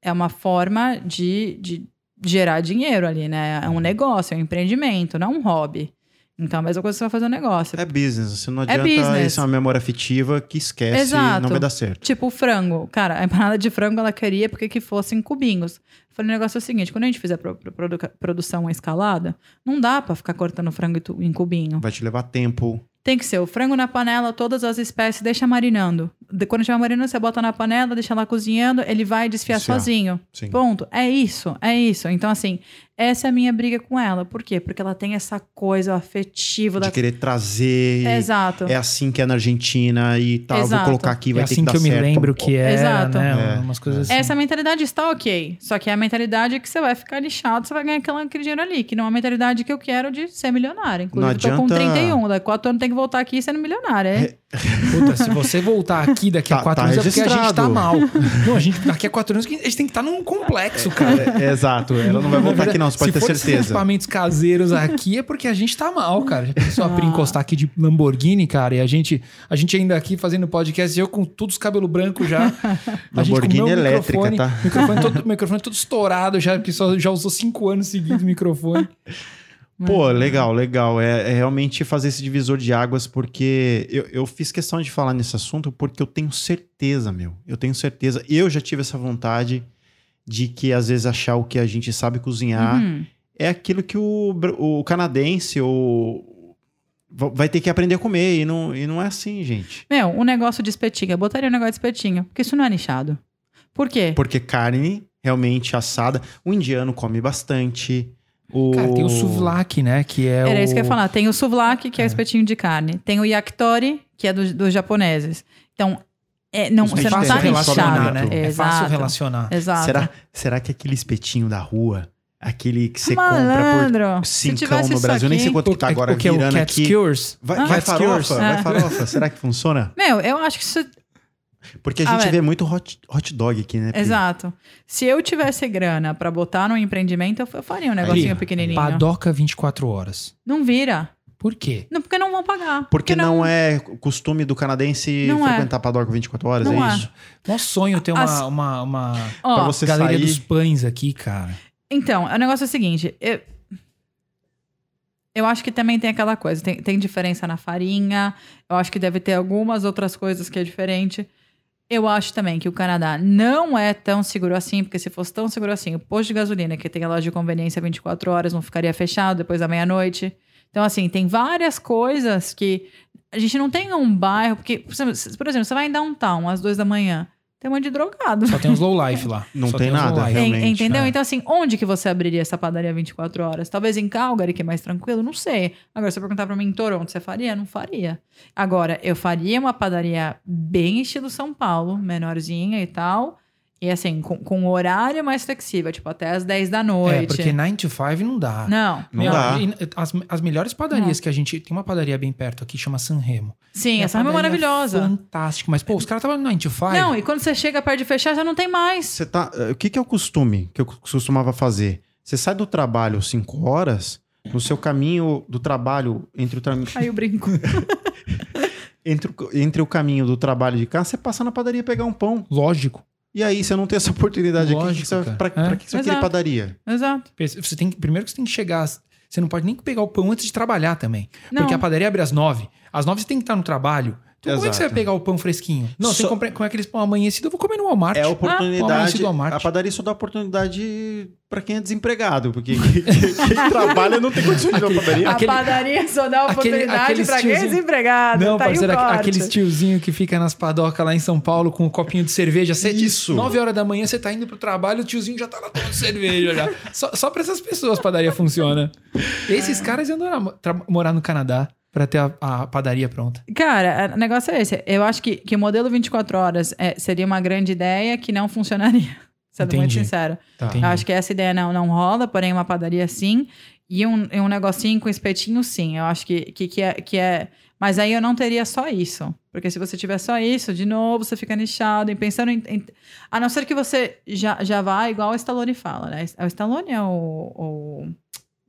é uma forma de, de gerar dinheiro ali, né? É um negócio, é um empreendimento, não é um hobby. Então, a mesma coisa que você vai fazer um negócio. É business. Você não É adianta business. isso é uma memória afetiva que esquece Exato. não vai dar certo. Tipo, o frango. Cara, a empanada de frango ela queria porque que fosse em cubinhos. Eu falei, o negócio é o seguinte: quando a gente fizer pro- pro- produ- produção escalada, não dá pra ficar cortando frango em cubinho. Vai te levar tempo. Tem que ser o frango na panela, todas as espécies, deixa marinando. De- Quando estiver marinando, você bota na panela, deixa lá cozinhando, ele vai desfiar Desfiar. sozinho. Sim. Ponto. É isso, é isso. Então, assim, essa é a minha briga com ela. Por quê? Porque ela tem essa coisa afetiva da. De querer trazer. Exato. É assim que é na Argentina e tal. Vou Exato. colocar aqui, É vai ter assim que que, dar eu me certo. lembro que era, Exato. né? É, Umas coisas assim. Essa mentalidade está ok. Só que é a mentalidade que você vai ficar lixado, você vai ganhar aquela- aquele dinheiro ali. Que não é a mentalidade que eu quero de ser milionária. Inclusive, Não eu tô com adianta- 31. Daqui a quatro anos tem que voltar aqui sendo milionária. É? Puta, se você voltar aqui daqui a Tá- quatro tá anos é porque a gente tá registrado. mal. Não, a gente, daqui a quatro anos a gente tem que estar num complexo, cara. É, exato. Ela não vai voltar aqui, não. Você pode Se ter certeza. equipamentos caseiros aqui é porque a gente tá mal, cara. Já pensou a Pri Ah. encostar aqui de Lamborghini, cara, e a gente, a gente ainda aqui fazendo podcast, eu com todos os cabelos brancos já. Lamborghini elétrica, microfone, tá? Microfone todo, microfone todo estourado já, porque só, já usou cinco anos seguidos o microfone. Pô, legal, legal. É, é realmente fazer esse divisor de águas, porque eu, eu fiz questão de falar nesse assunto porque eu tenho certeza, meu. Eu tenho certeza. Eu já tive essa vontade de que às vezes achar o que a gente sabe cozinhar Uhum. é aquilo que o, o canadense ou va- vai ter que aprender a comer. E não, e não é assim, gente. Meu, um negócio de espetinho. Eu botaria um negócio de espetinho. Porque isso não é nichado. Por quê? Porque carne realmente assada. O indiano come bastante. O... Cara, tem o souvlaki, né, que é Era o... isso que eu ia falar. Tem o souvlaki, que é, o É. espetinho de carne. Tem o yakitori, que é do- dos japoneses. Então, é, não, você não fácil tá relacionar, né? É Exato. fácil relacionar. Exato. Será, será que aquele espetinho da rua, aquele que você compra Malandro. por Se cincão no Brasil, nem sei quanto que tá agora o que é o virando Cat aqui. Skewers? Vai, Ah. vai farofa, vai Ah. farofa. Será que funciona? Meu, eu acho que isso Porque a Ah, gente velho. vê muito hot, hot dog aqui, né? Pri? Exato. Se eu tivesse grana pra botar num empreendimento, eu faria um negocinho Pri, pequenininho. Padoca 24 horas. Não vira. Por quê? Não, porque não vão pagar. Porque não, é costume do canadense Não é. frequentar paddock 24 horas, Não é é. isso? Nosso sonho ter uma, As- uma, uma Ó, Pra você galeria sair... dos pães aqui, cara. Então, o negócio é o seguinte. Eu, eu acho que também tem aquela coisa. Tem, tem diferença na farinha. Eu acho que deve ter algumas outras coisas que é diferente. Eu acho também que o Canadá não é tão seguro assim, porque se fosse tão seguro assim, o posto de gasolina, que tem a loja de conveniência 24 horas, não ficaria fechado depois da meia-noite. Então, assim, tem várias coisas que a gente não tem um bairro, porque, por exemplo, por exemplo, você vai em downtown às duas da manhã, tem um monte de drogado. Só tem uns low life lá. Não tem low nada, realmente, entendeu? é. Então, assim, onde que você abriria essa padaria 24 horas? Talvez em Calgary, que é mais tranquilo? Não sei. Agora, se você perguntar pra mim em Toronto, você faria? Não faria. Agora, eu faria uma padaria bem estilo São Paulo, menorzinha e tal. E assim, com, com um horário mais flexível, tipo até as 10 da noite. É, porque 9 to 5 não dá. Não. Não dá. e As, as melhores padarias que a gente. Tem uma padaria bem perto aqui, chama San Remo. Sim, essa é padaria maravilhosa. Fantástico. Mas, pô, os caras estavam no 9 to 5. Não, e quando você chega perto de fechar, já não tem mais. Você tá, eh, o que, que é o costume que eu costumava fazer? Você sai do trabalho 5 horas, no seu caminho do trabalho, entre o, tra- Aí eu brinco. entre, o, entre o caminho do trabalho de casa, você passa na padaria pegar um pão. Lógico. E aí você não tem essa oportunidade aqui. Lógico, que você, cara. pra, É. pra que você vai querer Exato. padaria? Exato. Você tem, que- primeiro que você tem que chegar. Você não pode nem pegar o pão antes de trabalhar também. Não. Porque a padaria abre às 9. Às 9 você tem que estar no trabalho. Então, como é que você vai pegar o pão fresquinho? Não, você Só- compra com aqueles pão amanhecido, eu vou comer no Walmart. É a oportunidade. ao Marte. a padaria só dá oportunidade pra quem é desempregado. Porque quem trabalha não tem condições de ir na padaria. Aquele- a padaria só dá oportunidade pra quem é desempregado. Não, tá parceiro, aqueles tiozinho que fica nas padocas lá em São Paulo com um copinho de cerveja. Sete, Isso. 9 horas da manhã você tá indo pro trabalho, o tiozinho já tá lá tomando cerveja já. Só, só pra essas pessoas a padaria funciona. Esses caras iam morar no Canadá pra ter a, a padaria pronta. Cara, o negócio é esse. Eu acho que, que o modelo 24 horas é, seria uma grande ideia que não funcionaria. Sendo muito Entendi. sincero. Tá. Eu acho que essa ideia não, não rola, porém uma padaria sim. E um, um negocinho com espetinho sim. Eu acho que, que, que, é, que é... Mas aí eu não teria só isso. Porque se você tiver só isso, de novo, você fica nichado e pensando em... em- a não ser que você já, já vá igual o Stallone fala, né? O Stallone é o... o,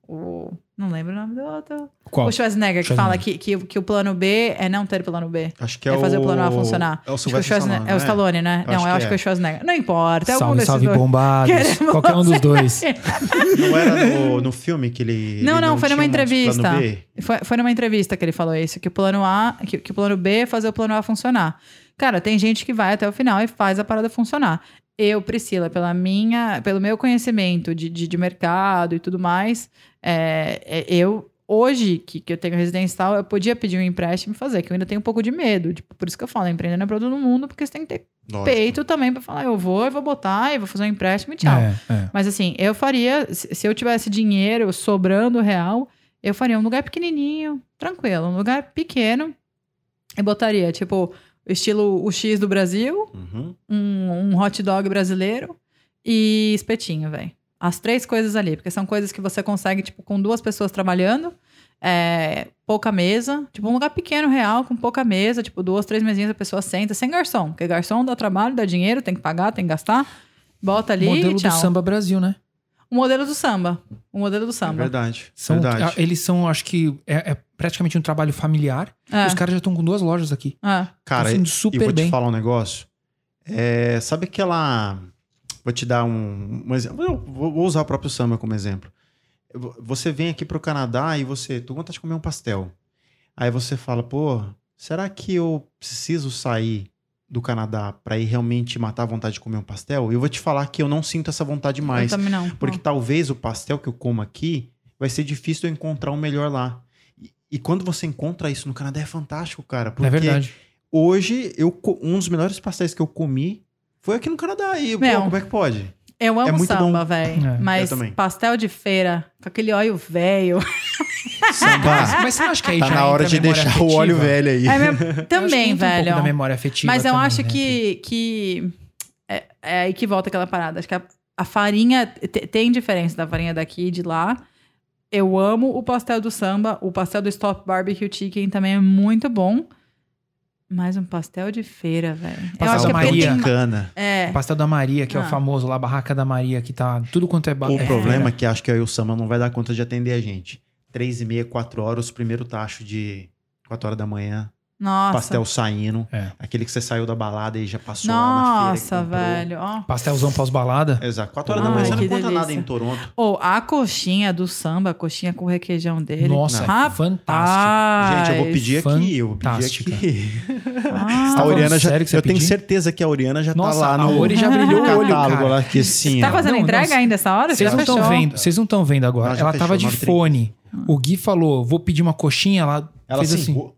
o não lembro o nome do outro. Qual? O Schwarzenegger, que Schwarzenegger. fala que, que, que o plano B é não ter plano B. Acho que É, é, fazer o plano A o- funcionar. É o Acho que Schwarzenegger- Stallone, é o né? Stallone, né? Eu não, acho eu que acho que é é. o Schwarzenegger. Não importa, é algum Salve, salve, dois. bombados. Queremos Qualquer um dos dois. Não era no, no filme que ele. Não, ele não, foi numa um entrevista. Foi, foi numa entrevista que ele falou isso, que o plano A, que, que o plano B é fazer o plano A funcionar. Cara, tem gente que vai até o final e faz a parada funcionar. Eu, Priscila, pela minha, pelo meu conhecimento de, de, de mercado e tudo mais, é, é, eu hoje que, que eu tenho residência e tal, eu podia pedir um empréstimo e fazer, que eu ainda tenho um pouco de medo. Tipo, por isso que eu falo, empreender não é pra todo mundo, porque você tem que ter Lógico. peito também pra falar, eu vou, eu vou botar, eu vou fazer um empréstimo e tchau. É, é. Mas assim, eu faria, se se eu tivesse dinheiro sobrando real, eu faria um lugar pequenininho, tranquilo, um lugar pequeno. E botaria, tipo, estilo o X do Brasil, Uhum. um, um hot dog brasileiro e espetinho, velho. As três coisas ali, porque são coisas que você consegue, tipo, com duas pessoas trabalhando, é, pouca mesa, tipo, um lugar pequeno, real, com pouca mesa, tipo, duas, três mesinhas, a pessoa senta, sem garçom, porque garçom dá trabalho, dá dinheiro, tem que pagar, tem que gastar, bota ali Modelo e do samba Brasil, né? O modelo do samba. O modelo do É samba. verdade. São, verdade. eles são, acho que é, é praticamente um trabalho familiar. É, Os caras já estão com duas lojas aqui. é. Cara, Tá indo e super vou bem. te falar um negócio. É, sabe aquela. Vou te dar um, um exemplo. Eu Vou, usar o próprio samba como exemplo. Eu- Você vem aqui pro Canadá e você. Tu vontade de comer um pastel. Aí você fala, pô, será que eu preciso sair do Canadá pra ir realmente matar a vontade de comer um pastel? E eu vou te falar que eu não sinto essa vontade Eu mais. também não. Porque Não. talvez o pastel que eu como aqui vai ser difícil eu encontrar o melhor lá. E, e quando você encontra isso no Canadá é fantástico, cara. Porque é verdade. hoje, eu, um dos melhores pastéis que eu comi foi aqui no Canadá. E, pô, Meu. como é que pode? Eu amo é muito samba, bom. velho. É, Mas eu também. pastel de feira, com aquele óleo velho. Mas, mas você não acha que aí Tá já na hora entra de a memória deixar o óleo velho aí. É mesmo- Eu acho que também, entra um pouco velho. da memória afetiva Mas eu também, acho né? que, que é, é aí que volta aquela parada. Acho que a, a farinha te- tem diferença da farinha daqui e de lá. Eu amo o pastel do samba, o pastel do Stop Barbecue Chicken também é muito bom. Mais um pastel de feira, velho. Pastel que é Maria. tem... Cana. É, pastel da Maria, que é Ah. o famoso lá, barraca da Maria, que tá tudo quanto é... ba- O é problema é que acho que o Sama não vai dar conta de atender a gente. Três e meia, quatro horas, o primeiro tacho de quatro horas da manhã, nossa. pastel saindo. É. Aquele que você saiu da balada e já passou lá na feira. Nossa, velho. Ó. Pastelzão pós-balada. Exato. Quatro horas da manhã você não que encontra nada delícia. em Toronto. Ou a coxinha do samba, a coxinha com requeijão dele. Nossa, Rapaz. fantástico. Gente, eu vou pedir aqui. Eu vou pedir aqui. Ah, A Oriana já. sério que você Eu tenho pedir? certeza que a Oriana já Nossa, tá lá a no Ori já brilhou o olho, cara. lá que assim. tá fazendo Não, entrega não, ainda essa hora? Vocês não estão vendo, vocês não estão vendo agora. Ela Ela fechou, tava de 9h30. fone. O Gui falou, vou pedir uma coxinha, ela, Ela fez assim.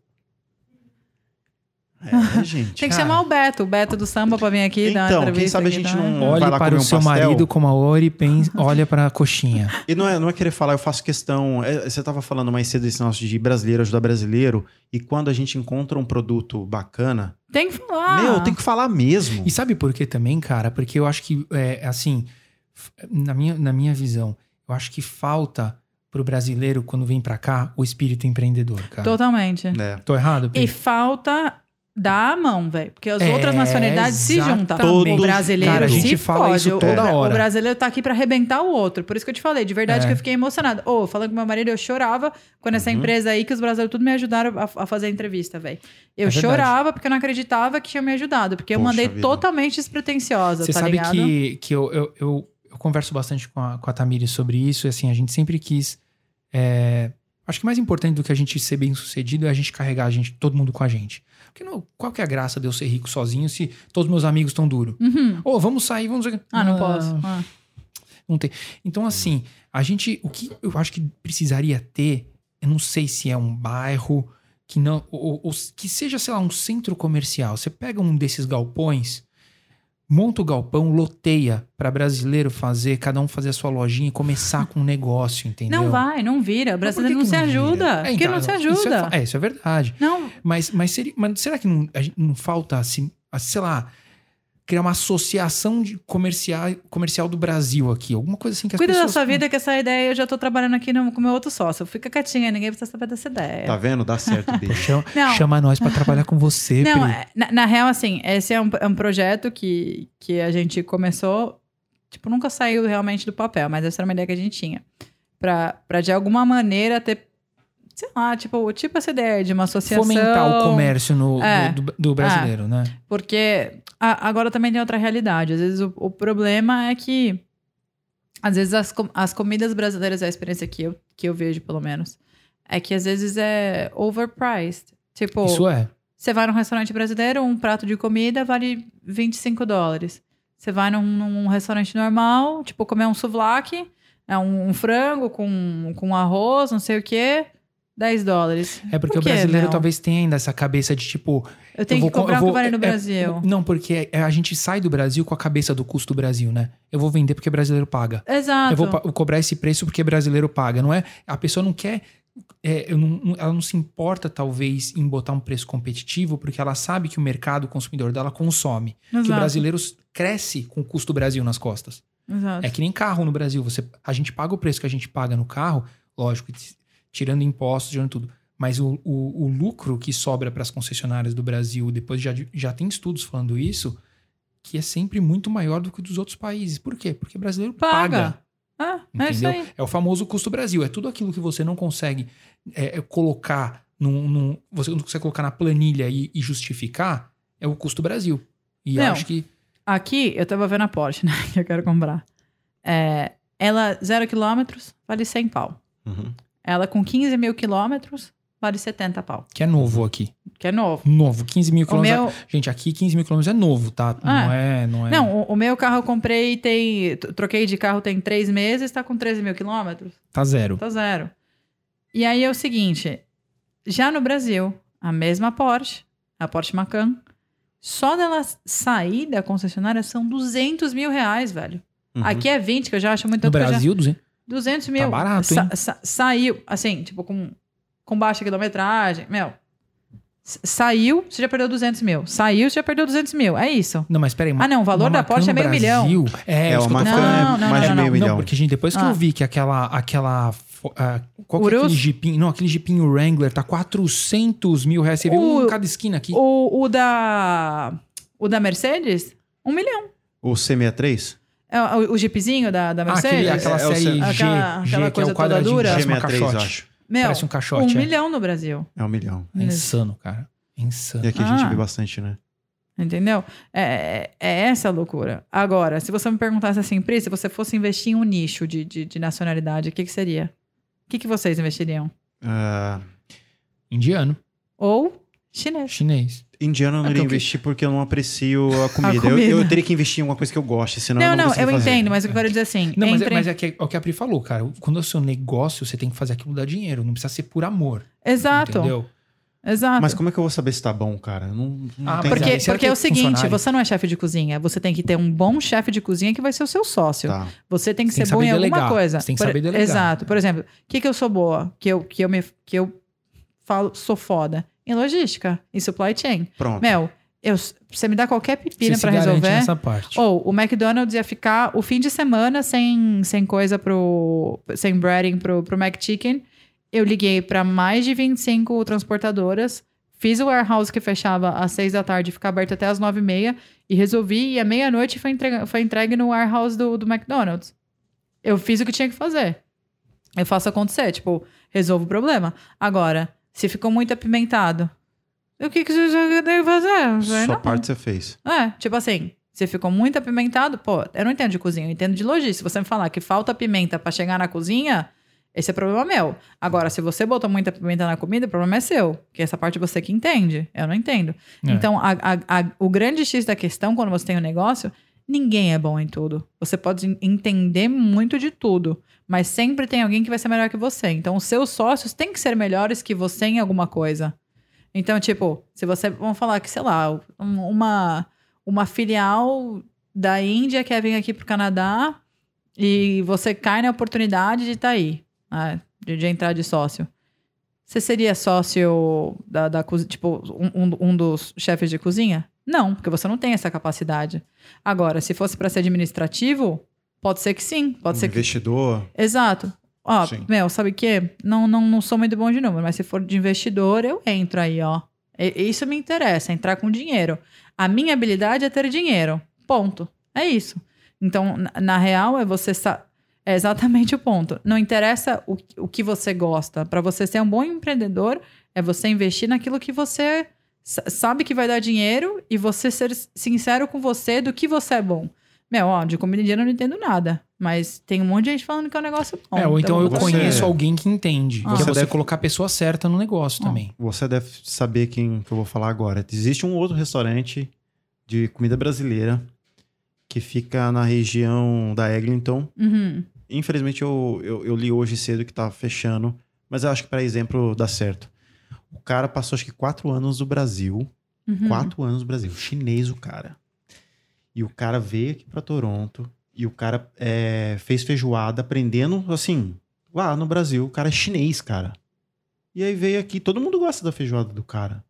gente. Tem que Cara. chamar o Beto, o Beto do samba pra vir aqui dar uma Então, quem entrevista. sabe a gente também. não- vai lá para comer o um seu pastel? marido como a Ori, pensa, olha para a coxinha. E não é, não é querer falar, eu faço questão. é, você estava falando mais cedo desse nosso de brasileiro ajudar brasileiro. E quando a gente encontra um produto bacana, Tem que falar. meu, tem que falar mesmo. E sabe por que também, cara? Porque eu acho que, é, assim, na minha, na minha visão, eu acho que falta pro brasileiro, quando vem pra cá, o espírito empreendedor, cara. Totalmente. É. Tô errado? E falta dar a mão, velho. Porque as É, outras nacionalidades se juntam. exatamente. O brasileiro Cara, a gente se fala fode. isso O- toda o, hora. O brasileiro tá aqui pra arrebentar o outro. Por isso que eu te falei. De verdade É. que eu fiquei emocionada. Ô, falando com meu marido, eu chorava quando essa Uhum. empresa aí, que os brasileiros tudo me ajudaram a, a fazer a entrevista, velho. Eu É chorava porque eu não acreditava que tinha me ajudado. Porque eu Poxa mandei vida. totalmente despretensiosa, Você tá sabe ligado? que, que eu, eu, eu, eu converso bastante com a, com a Tamiri sobre isso, e assim, a gente sempre quis. é, acho que mais importante do que a gente ser bem sucedido é a gente carregar a gente, todo mundo com a gente. Porque não, qual que é a graça de eu ser rico sozinho se todos meus amigos estão duros? Uhum. Ô, vamos sair, vamos. Ah, não posso. Ah. Não tem. Então, assim, a gente. O que eu acho que precisaria ter, eu não sei se é um bairro que não. Ou, ou que seja, sei lá, um centro comercial. Você pega um desses galpões, monta o galpão, loteia para brasileiro fazer, cada um fazer a sua lojinha e começar com um negócio, entendeu? Não vai, não vira. O brasileiro não que se ajuda. É, Porque então, não se isso é ajuda. É, isso é verdade. Não, Mas, mas, seria, mas será que não, não falta, assim, sei lá, criar uma associação de comercial, comercial do Brasil aqui? Alguma coisa assim que as Cuida da sua vida, que essa ideia eu já tô trabalhando aqui no, com meu outro sócio. Fica quietinha, ninguém precisa saber dessa ideia. Tá vendo? Dá certo, bicho. Chama, chama nós pra trabalhar com você, Não, Pri. é- na, na real, assim, esse é um, é um projeto que, que a gente começou, tipo, nunca saiu realmente do papel, mas essa era uma ideia que a gente tinha. Pra de alguma maneira ter, sei lá, tipo, tipo essa ideia de uma associação. Fomentar o comércio no, É. do, do- brasileiro, né? Porque a- agora também tem outra realidade. Às vezes o, o problema é que. Às vezes as, as comidas brasileiras, a experiência que eu, que eu vejo, pelo menos, é que às vezes é overpriced. Tipo, Isso é. você vai num restaurante brasileiro, um prato de comida vale 25 dólares. Você vai num, num restaurante normal, tipo, comer um souvlaki, é um, um frango com, com arroz, não sei o quê, 10 dólares. É porque Por o brasileiro Mel? talvez tenha ainda essa cabeça de tipo. Eu tenho eu vou que com- comprar eu o que vou- vale no é- Brasil. Não, porque é- a gente sai do Brasil com a cabeça do custo do Brasil, né? Eu vou vender porque brasileiro paga. Exato. Eu vou cobrar esse preço porque brasileiro paga. Não é? A pessoa não quer. é, não- não- ela não se importa, talvez, em botar um preço competitivo, porque ela sabe que o mercado consumidor dela consome. Que o Exato. brasileiro cresce com o custo do Brasil nas costas. Exato. É que nem carro no Brasil. Você, a gente paga o preço que a gente paga no carro, lógico, tirando impostos, tirando tudo. Mas o, o, o lucro que sobra para as concessionárias do Brasil, depois já, já tem estudos falando isso, que é sempre muito maior do que o dos outros países. Por quê? Porque o brasileiro paga. Paga. Ah, é isso Entendeu? aí. É o famoso custo Brasil. É tudo aquilo que você não consegue é, é, colocar num, num- Você não consegue colocar na planilha e, e justificar, é o custo Brasil. E eu Não. acho que. Aqui, eu tava vendo a Porsche, né? Que eu quero comprar. É, ela, zero quilômetros, vale 100 pau. Uhum. Ela com 15 mil quilômetros, vale 70 pau. Que é novo aqui. Que é novo. Novo. 15 mil quilômetros. meu, Gente, aqui 15 mil quilômetros é novo, tá? Não é. Não, é... não, o, o meu carro eu comprei tem... Troquei de carro tem três meses, tá com 13 mil quilômetros. Tá zero. Tá zero. E aí é o seguinte, já no Brasil, a mesma Porsche, a Porsche Macan, só dela sair da concessionária são 200 mil reais, velho. Uhum. Aqui é 20, que eu já acho muito No eu já- Brasil, 200. 200 mil. barato, hein? Sa- sa- saiu, assim, tipo, com, com baixa quilometragem. Meu, saiu, você já perdeu 200 mil. Saiu, você já perdeu 200 mil. É isso. Não, mas peraí. Ah, não, o valor da Porsche é meio milhão. Brasil, É, É, que uma Macan falando. Não, é não, mais não, de meio não. milhão. Não, porque, gente, depois que Ah. eu vi que aquela, aquela ah, qual que é aquele jipinho? Não, aquele jipinho Wrangler tá 400 mil reais. Você vê um O- em cada esquina aqui. O, o da. O da Mercedes, um milhão. O C63? É o, o jeepzinho da, da Ah, aquele, Mercedes. aquela É, é o série G, Aquela- G, aquela que é coisa o toda dura. parece uma G63, eu caixote. acho. Meu, Parece um caixote, um é. milhão no Brasil. É um milhão. É insano, cara. É insano. E aqui a gente Ah. vê bastante, né? Entendeu? É, é, essa a loucura. Agora, se você me perguntasse assim, Pri, se você fosse investir em um nicho de, de, de nacionalidade, o que, que seria? O que, que vocês investiriam? Ah, Indiano, Ou chinês. chinês. Indiano eu não É iria porque- investir porque eu não aprecio a comida. Eu- comida. Eu, teria que investir em alguma coisa que eu goste, senão eu Não, não não, consigo eu fazer. entendo, mas o que eu quero dizer assim, Não, mas, é, entre... mas é, que, é o que a Pri falou, cara. Quando é o seu negócio, você tem que fazer aquilo dar dinheiro. Não precisa ser por amor. Exato, Entendeu? exato. Mas como é que eu vou saber se tá bom, cara? Não, não Ah, Porque, porque que é é o seguinte, você não é chefe de cozinha, você tem que ter um bom chefe de cozinha que vai ser o seu sócio. Tá. Você tem que Você tem ser que bom em saber alguma delegar. coisa. Você tem que Por- saber delegar. Exato. Por exemplo, o que, que eu sou boa? Que eu, que eu, me, que eu falo, sou foda? Em logística, em supply chain. Pronto. Meu, eu, você me dá qualquer pepina garante resolver. nessa parte. Ou o McDonald's ia ficar o fim de semana sem, sem coisa pro. sem breading pro, pro McChicken. Eu liguei pra mais de 25 transportadoras, fiz o warehouse que fechava às 6 da tarde, ficar aberto até às 9 e meia, e resolvi, e à meia-noite foi entregue, foi entregue no warehouse do, do McDonald's. Eu fiz o que tinha que fazer. Eu faço acontecer, tipo, resolvo o problema. Agora, se ficou muito apimentado, o que, que você tem que fazer? Sua não. parte você fez. É, tipo assim, você ficou muito apimentado, pô, eu não entendo de cozinha, eu entendo de logística. Se você me falar que falta pimenta pra chegar na cozinha, esse é problema meu. Agora, se você botou muita pimenta na comida, o problema é seu. Que essa parte você que entende. Eu não entendo. É. Então, a- a- a- o grande X da questão, quando você tem um negócio, ninguém é bom em tudo. Você pode en- entender muito de tudo, mas sempre tem alguém que vai ser melhor que você. Então, os seus sócios têm que ser melhores que você em alguma coisa. Então, tipo, se você. Vamos falar que, sei lá, um- uma, uma filial da Índia quer vir aqui pro Canadá e você cai na oportunidade de estar aí, né, de, de entrar de sócio. Você seria sócio da, da tipo, um- um dos chefes de cozinha? Não, porque você não tem essa capacidade. Agora, se fosse para ser administrativo, pode ser que sim. Pode um ser que investidor. Exato. Ó, Sim. meu, sabe o quê? Não, não, não sou muito bom de número, mas se for de investidor, eu entro aí, ó. E- isso me interessa, entrar com dinheiro. A minha habilidade é ter dinheiro. Ponto. É isso. Então, na, na real, é você. sa- É exatamente o ponto. Não interessa o, o que você gosta. Para você ser um bom empreendedor, é você investir naquilo que você sabe que vai dar dinheiro e você ser sincero com você do que você é bom. Meu, ó, de comida indiana eu não entendo nada. Mas tem um monte de gente falando que é um negócio bom. É, ou então eu você- conheço alguém que entende. Ah. que é Você você deve- colocar a pessoa certa no negócio Ah. também. Você deve saber quem que eu vou falar agora. Existe um outro restaurante de comida brasileira que fica na região da Eglinton. Uhum. Infelizmente eu, eu, eu li hoje cedo que tá fechando, mas eu acho que para exemplo dá certo. O cara passou acho que quatro anos no Brasil. Uhum. Quatro anos no Brasil. Chinês o cara. E o cara veio aqui pra Toronto e o cara é, fez feijoada aprendendo assim, lá no Brasil. O cara é chinês, cara. E aí veio aqui, todo mundo gosta da feijoada do cara.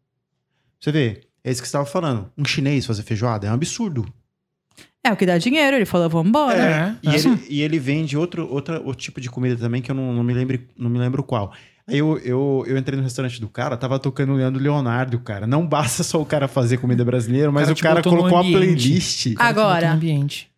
Você vê, é isso que você estava falando. Um chinês fazer feijoada é um absurdo. É o que dá dinheiro. Ele falou, vambora. É, E, é. ele, e ele vende outro, outra, outro tipo de comida também que eu não, não, me, lembro, não me lembro qual. Aí eu, eu, eu entrei no restaurante do cara, tava tocando o Leandro Leonardo, cara. Não basta só o cara fazer comida brasileira, mas cara o cara botou no colocou a ambiente. playlist. O cara Agora. ambiente.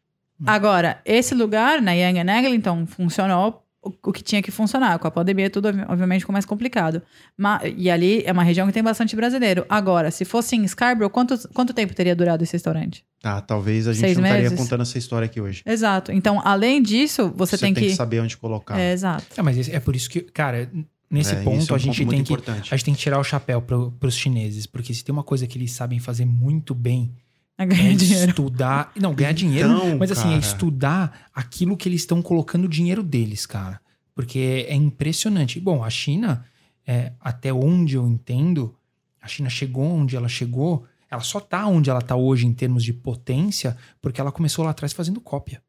Agora, esse lugar, na Young and Eglinton, funcionou o, o que tinha que funcionar. Com a pandemia, tudo obvi- obviamente ficou mais complicado. Ma- e ali é uma região que tem bastante brasileiro. Agora, se fosse em Scarborough, quanto, quanto tempo teria durado esse restaurante? Tá, talvez a gente Seis não estaria meses? contando essa história aqui hoje. Exato. Então, além disso, você, tem, que. saber onde colocar. É, exato. É, mas esse- é por isso que, cara, nesse É, ponto é um a gente ponto tem que importante. a gente tem que tirar o chapéu pro, pros chineses, porque se tem uma coisa que eles sabem fazer muito bem, É é ganhar dinheiro. estudar, não, ganhar dinheiro, Então, mas assim, é cara. estudar aquilo que eles estão colocando o dinheiro deles, cara. Porque é impressionante. Bom, a China, é, até onde eu entendo, a China chegou onde ela chegou, ela só tá onde ela tá hoje em termos de potência, porque ela começou lá atrás fazendo cópia.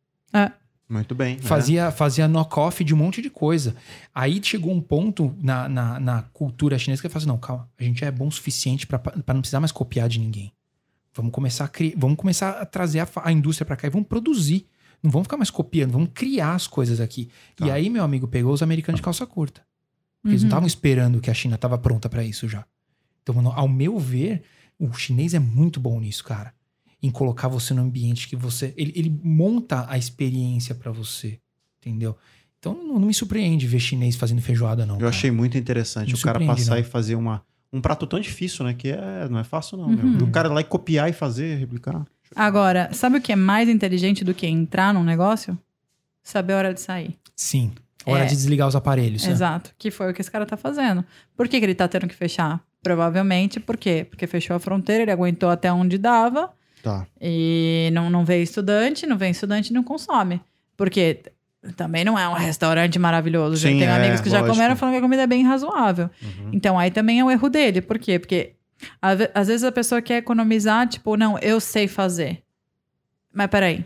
Muito bem. né? Fazia, fazia knock-off de um monte de coisa. Aí chegou um ponto na, na, na cultura chinesa que ele falou assim: não, calma, a gente é bom o suficiente para não precisar mais copiar de ninguém. Vamos começar a, cri- vamos começar a trazer a, a indústria para cá e vamos produzir. Não vamos ficar mais copiando, vamos criar as coisas aqui. Tá. E aí, meu amigo, pegou os americanos de calça curta. Porque Eles não Uhum. estavam esperando que a China estava pronta para isso já. Então, ao meu ver, o chinês é muito bom nisso, cara. Em colocar você no ambiente que você. Ele, ele monta a experiência para você. Entendeu? Então não, não me surpreende ver chinês fazendo feijoada, não. Eu cara. achei muito interessante o cara passar não. e fazer uma, um prato tão difícil, né? Que é, não é fácil, não. Uhum. Meu. O cara ir lá e copiar e fazer, replicar. Agora, sabe o que é mais inteligente do que entrar num negócio? Saber a hora de sair. Sim. Hora É. de desligar os aparelhos. né? Exato. Que foi o que esse cara tá fazendo. Por que, que ele tá tendo que fechar? Provavelmente por quê? Porque fechou a fronteira, ele aguentou até onde dava Tá. e não, não veio estudante, não vem estudante não consome. Porque também não é um restaurante maravilhoso. Já Sim, tenho é, amigos que já lógico. comeram falando que a comida é bem razoável. Uhum. Então aí também é o erro dele. Por quê? Porque às vezes a pessoa quer economizar, tipo, não, eu sei fazer. Mas peraí.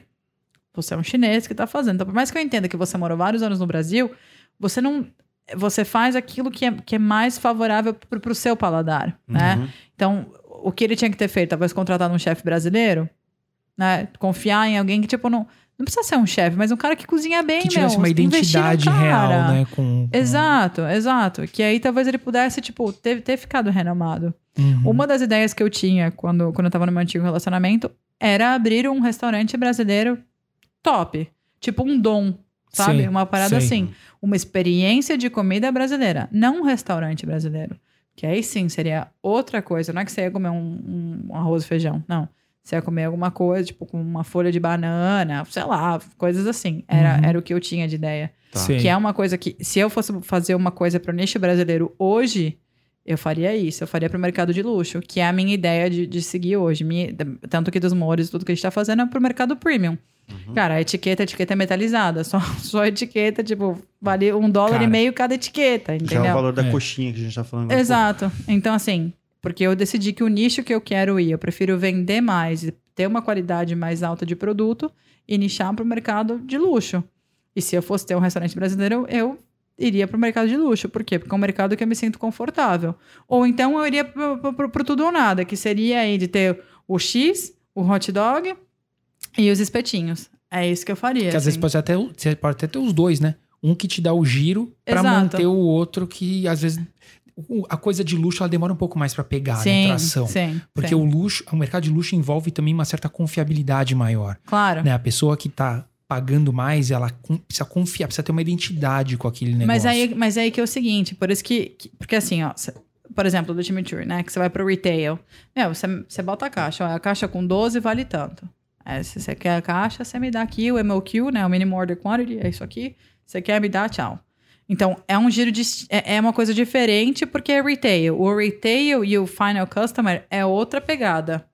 Você é um chinês que tá fazendo. Então, por mais que eu entenda que você morou vários anos no Brasil, você não. Você faz aquilo que é, que é mais favorável pro, pro seu paladar, né? Uhum. Então, o que ele tinha que ter feito? Talvez contratar um chefe brasileiro, né? Confiar em alguém que, tipo, não. Não precisa ser um chefe, mas um cara que cozinha bem, Que tivesse meu. uma identidade real, né? Com, com- Exato, exato. Que aí talvez ele pudesse, tipo, ter, ter ficado renomado. Uhum. Uma das ideias que eu tinha quando, quando eu tava no meu antigo relacionamento era abrir um restaurante brasileiro top. Tipo um dom, sabe? Sei, Uma parada sei. assim. Uma experiência de comida brasileira, não um restaurante brasileiro. Que aí sim seria outra coisa. Não é que você ia comer um, um arroz e feijão, não. Você ia comer alguma coisa, tipo, com uma folha de banana, sei lá, coisas assim. Era, Uhum. era o que eu tinha de ideia. Tá. Que é uma coisa que, se eu fosse fazer uma coisa pro nicho brasileiro hoje, eu faria isso. Eu faria pro mercado de luxo, que é a minha ideia de, de seguir hoje. Minha- tanto que dos mores, tudo que a gente tá fazendo é pro mercado premium. Uhum. Cara, a etiqueta, a etiqueta é metalizada. Só, só a etiqueta, tipo, vale um dólar Cara. e meio cada etiqueta, Já é entendeu? o valor da É. coxinha que a gente tá falando. Exato. Então, assim, porque eu decidi que o nicho que eu quero ir, eu prefiro vender mais e ter uma qualidade mais alta de produto e nichar para o mercado de luxo. E se eu fosse ter um restaurante brasileiro, eu iria para o mercado de luxo. Por quê? Porque é um mercado que eu me sinto confortável. Ou então eu iria para o tudo ou nada, que seria aí de ter o X, o hot dog e os espetinhos. É isso que eu faria. Que às vezes assim. pode até, você pode até ter os dois, né? Um que te dá o giro pra Exato. manter o outro que às vezes a coisa de luxo ela demora um pouco mais pra pegar, né? sim, Tração. sim, Porque sim. o luxo, o mercado de luxo envolve também uma certa confiabilidade maior, Claro. né? A pessoa que tá pagando mais, ela precisa confiar, precisa ter uma identidade com aquele negócio. Mas aí, mas aí que é o seguinte, por isso que. que- porque assim, ó, cê- por exemplo, do Chimichurri, né? Que você vai pro retail. Meu, você, você bota a caixa, ó, a caixa com 12 vale tanto. É, se você quer a caixa, você me dá aqui o MOQ, né? O Minimum Order Quantity, é isso aqui. Você quer me dar, tchau. Então, é um giro de. É, é uma coisa diferente porque é retail. O retail e o final customer é outra pegada.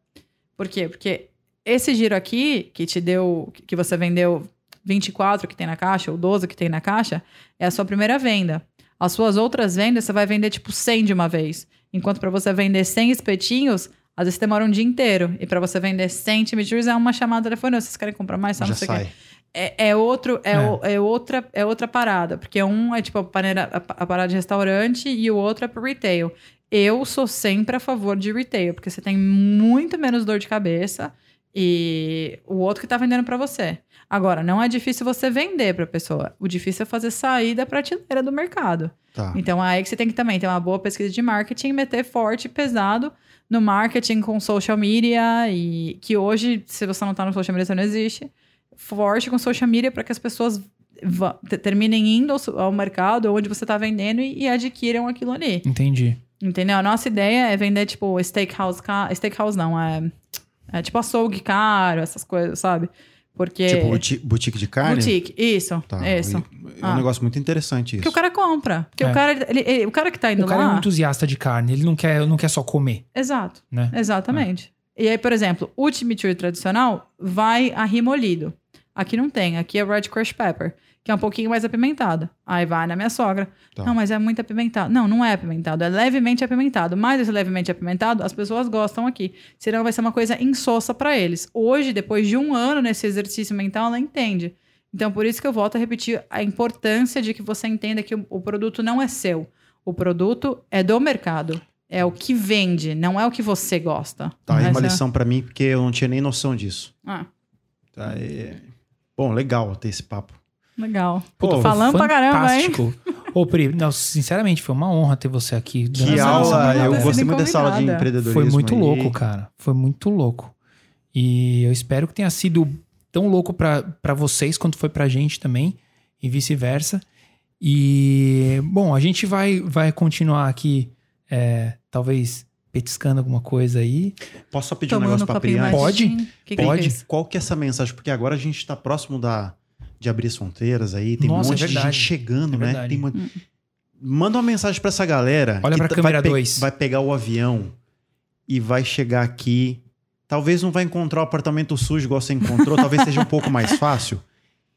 Por quê? Porque esse giro aqui, que te deu. que você vendeu 24 que tem na caixa, ou 12 que tem na caixa, é a sua primeira venda. As suas outras vendas, você vai vender tipo 100 de uma vez. Enquanto para você vender 100 espetinhos, às vezes demora um dia inteiro. E para você vender 100 chimichurris é uma chamada telefone. Vocês querem comprar mais? Só Já não sei o quê. sai. É, é outro, é, É. o- é outra, é outra parada. Porque um é tipo a, paneira, a, a parada de restaurante e o outro é pro retail. Eu sou sempre a favor de retail, porque você tem muito menos dor de cabeça e o outro que tá vendendo para você. Agora, não é difícil você vender pra pessoa. O difícil é fazer sair da prateleira do mercado. Tá. Então, é aí que você tem que também ter uma boa pesquisa de marketing e meter forte e pesado no marketing com social media e que hoje, se você não tá no social media, você não existe. Forte com social media para que as pessoas terminem indo ao, mercado onde você tá vendendo e, e adquiram aquilo ali. Entendi. Entendeu? A nossa ideia é vender, tipo, steakhouse... Steakhouse não, é, é tipo açougue caro, essas coisas, sabe? Porque... Tipo boutique de carne? Boutique, isso, Tá. isso. É um Ah. negócio muito interessante isso. Que o cara compra. Porque É. o, cara, ele- ele- o cara que tá indo O cara lá... é um entusiasta de carne, ele não quer, não quer só comer, Exato, né? exatamente. E aí, por exemplo, o chimichurri tradicional vai a rimolido. Aqui não tem, aqui é red crushed pepper, que é um pouquinho mais apimentado. Aí vai na minha sogra. Tá. Não, mas é muito apimentado. Não, não é apimentado, é levemente apimentado. Mas esse levemente apimentado, as pessoas gostam aqui. Senão vai ser uma coisa insossa pra eles. Hoje, depois de um ano nesse exercício mental, ela entende. Então, por isso que eu volto a repetir a importância de que você entenda que o, o produto não é seu. O produto é do mercado. É o que vende, não é o que você gosta. Tá aí uma Essa- lição pra mim, porque eu não tinha nem noção disso. Ah, Tá, é- Bom, legal ter esse papo. Legal. Pô, Tô falando pra caramba, hein? Fantástico. Ô, Pri, não, sinceramente, foi uma honra ter você aqui. Que aula, eu gostei muito dessa aula de empreendedorismo. Foi muito aí. louco, cara. Foi muito louco. E eu espero que tenha sido tão louco pra pra vocês quanto foi pra gente também, e vice-versa. E, bom, a gente vai, vai continuar aqui, é, talvez petiscando alguma coisa aí. Posso só pedir um Tomando negócio um pra copinho Pri mais antes? Pode? de. Que que Pode. Qual que é essa mensagem? Porque agora a gente tá próximo da, de abrir as fronteiras aí, tem Nossa, um é monte de verdade. gente chegando, É né? Tem uma- Manda uma mensagem pra essa galera. Olha pra tá- câmera vai, pe- dois. vai pegar o avião e vai chegar aqui. Talvez não vai encontrar o apartamento sujo igual você encontrou, talvez seja um pouco mais fácil.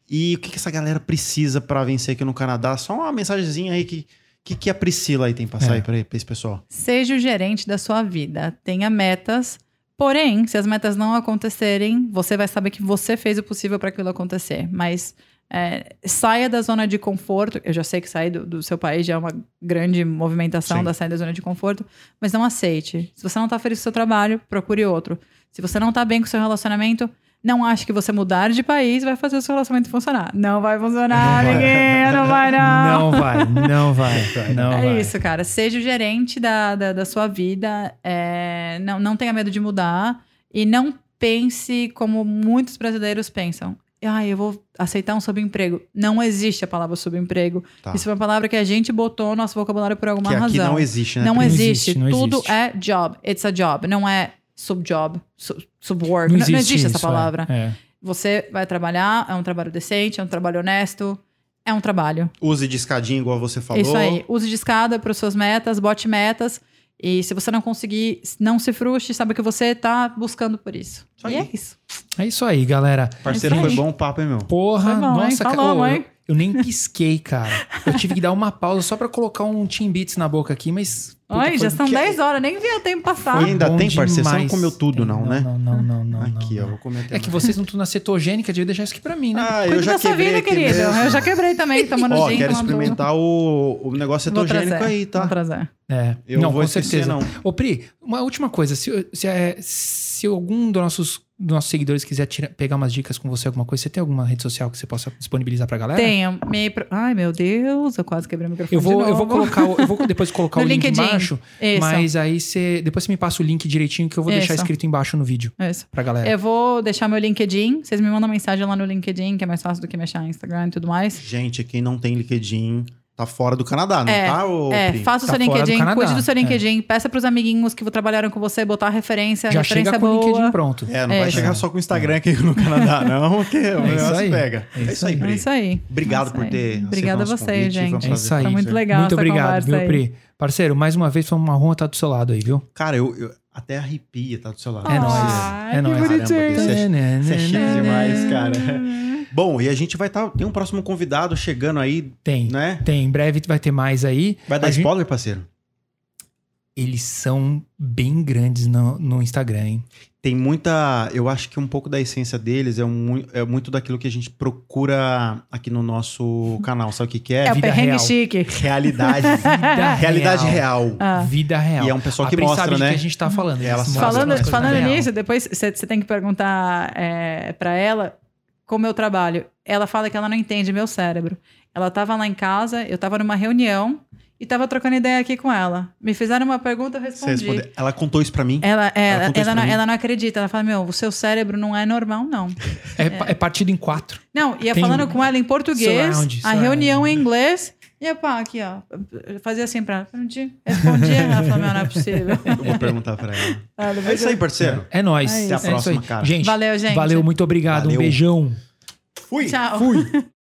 E o que, que essa galera precisa pra vencer aqui no Canadá? Só uma mensagenzinha aí que, que, que a Priscila aí tem pra passar É. pra, pra esse pessoal. Seja o gerente da sua vida. Tenha metas. Porém, se as metas não acontecerem, você vai saber que você fez o possível para aquilo acontecer. Mas é, saia da zona de conforto. Eu já sei que sair do, do seu país já é uma grande movimentação Sim. da saída da zona de conforto, mas não aceite. Se você não tá feliz com o seu trabalho, procure outro. Se você não tá bem com o seu relacionamento, não ache que você mudar de país vai fazer o seu relacionamento funcionar. Não vai funcionar, amiguinha, não vai não. Não vai, não vai. Não É vai. isso, cara. Seja o gerente da, da, da sua vida. é, não, não tenha medo de mudar. E não pense como muitos brasileiros pensam. Ah, eu vou aceitar um subemprego. Não existe a palavra subemprego. Tá. Isso foi uma palavra que a gente botou no nosso vocabulário por alguma que aqui razão. não existe, né? Não Pri? existe. existe, não Tudo existe. é job. It's a job. Não é subjob, sub, subwork. Não Não, existe, não existe essa isso, palavra. É. É. Você vai trabalhar, é um trabalho decente, é um trabalho honesto. É um trabalho. Use de escadinha, igual você falou. Isso aí. Use de escada para suas metas, bote metas. E se você não conseguir, não se frustre, sabe que você tá buscando por isso. Isso e é isso. É isso aí, galera. Parceiro, É isso foi aí. bom o papo, hein, meu? Porra, Foi bom, hein? nossa, cara. Falou, Ô, mãe. Eu, nem pisquei, cara. Eu tive que dar uma pausa só pra colocar um Team Beats na boca aqui, mas. puta, Oi, foi já são que- 10 horas, nem vi o tempo passar. E ainda bom tem, parceiro? Você não comeu tudo, não, né? Não, não, não, não. Aqui, não. ó, vou comer É que vocês não estão na cetogênica, devia deixar isso aqui pra mim, né? Ah, eu já da sua quebrei vida, aqui querido. mesmo. Eu já quebrei também, tomando Ó, gin, quero experimentar o, o negócio cetogênico aí, tá? Vou trazer. É. Eu não, vou com esquecer, certeza. não. Ô, Pri, uma última coisa. Se, se, é, se algum dos nossos, dos nossos seguidores quiser tira- pegar umas dicas com você, alguma coisa, você tem alguma rede social que você possa disponibilizar pra galera? Tenho. Me... Ai, meu Deus, eu quase quebrei o microfone. Eu vou, de eu vou colocar, o- eu vou depois colocar o link LinkedIn. embaixo, Isso. mas aí você, depois você me passa o link direitinho que eu vou deixar Isso. escrito embaixo no vídeo Isso. pra galera. Eu vou deixar meu LinkedIn. Vocês me mandam mensagem lá no LinkedIn, que é mais fácil do que mexer no Instagram e tudo mais. Gente, quem não tem LinkedIn tá fora do Canadá, não É, tá, ô É, Pri? faça o Tá seu LinkedIn, cuide do seu é. LinkedIn, peça pros amiguinhos que trabalharam com você, botar a referência, a Já referência chega com o boa. LinkedIn pronto. É, não É. vai chegar só com o Instagram aqui no Canadá, não, que o isso negócio aí. pega. É É isso aí, aí. É Pri. isso aí. Obrigado É isso por ter Obrigada a vocês, convite, um gente. É isso aí. Foi muito legal Muito essa obrigado, viu, aí. Pri? Parceiro, mais uma vez foi uma honra estar do seu lado aí, viu? Cara, eu, eu até arrepia, tá do seu lado. É nóis. Ai, É nóis. Caramba, bonitinho. Você é- você é chique demais, cara. É. Bom, e a gente vai estar. tem um próximo convidado chegando aí, Tem. né? Tem, em breve vai ter mais aí. Vai dar A gente- spoiler, parceiro? Eles são bem grandes no, no Instagram, hein? Tem muita. Eu acho que um pouco da essência deles é, um, é muito daquilo que a gente procura aqui no nosso canal. Sabe o que, que é? É o vida perrengue real. chique. Realidade. Vida realidade real. Ah. Vida real. E é um pessoal a que mostra, né? que a gente tá falando. Falando, falando real. nisso, depois você tem que perguntar é, para ela como eu trabalho. Ela fala que ela não entende meu cérebro. Ela tava lá em casa, eu tava numa reunião e tava trocando ideia aqui com ela. Me fizeram uma pergunta, eu respondi. Ela contou isso pra mim. Ela, é, Ela ela, não, mim. ela não acredita. Ela fala: Meu, o seu cérebro não é normal, não. É, é partido em quatro. Não, ia Tem falando com ela em português, surround, a surround. reunião em inglês. E a pá, aqui, ó. Fazia assim pra ela. Respondia. Respondia. Ela falou: não é possível. Eu vou perguntar pra ela. Ah, É isso aí, parceiro. É nóis. É. Até a próxima, cara. Gente, Valeu, gente. valeu, muito obrigado. Valeu. Um beijão. Fui! Tchau. Fui.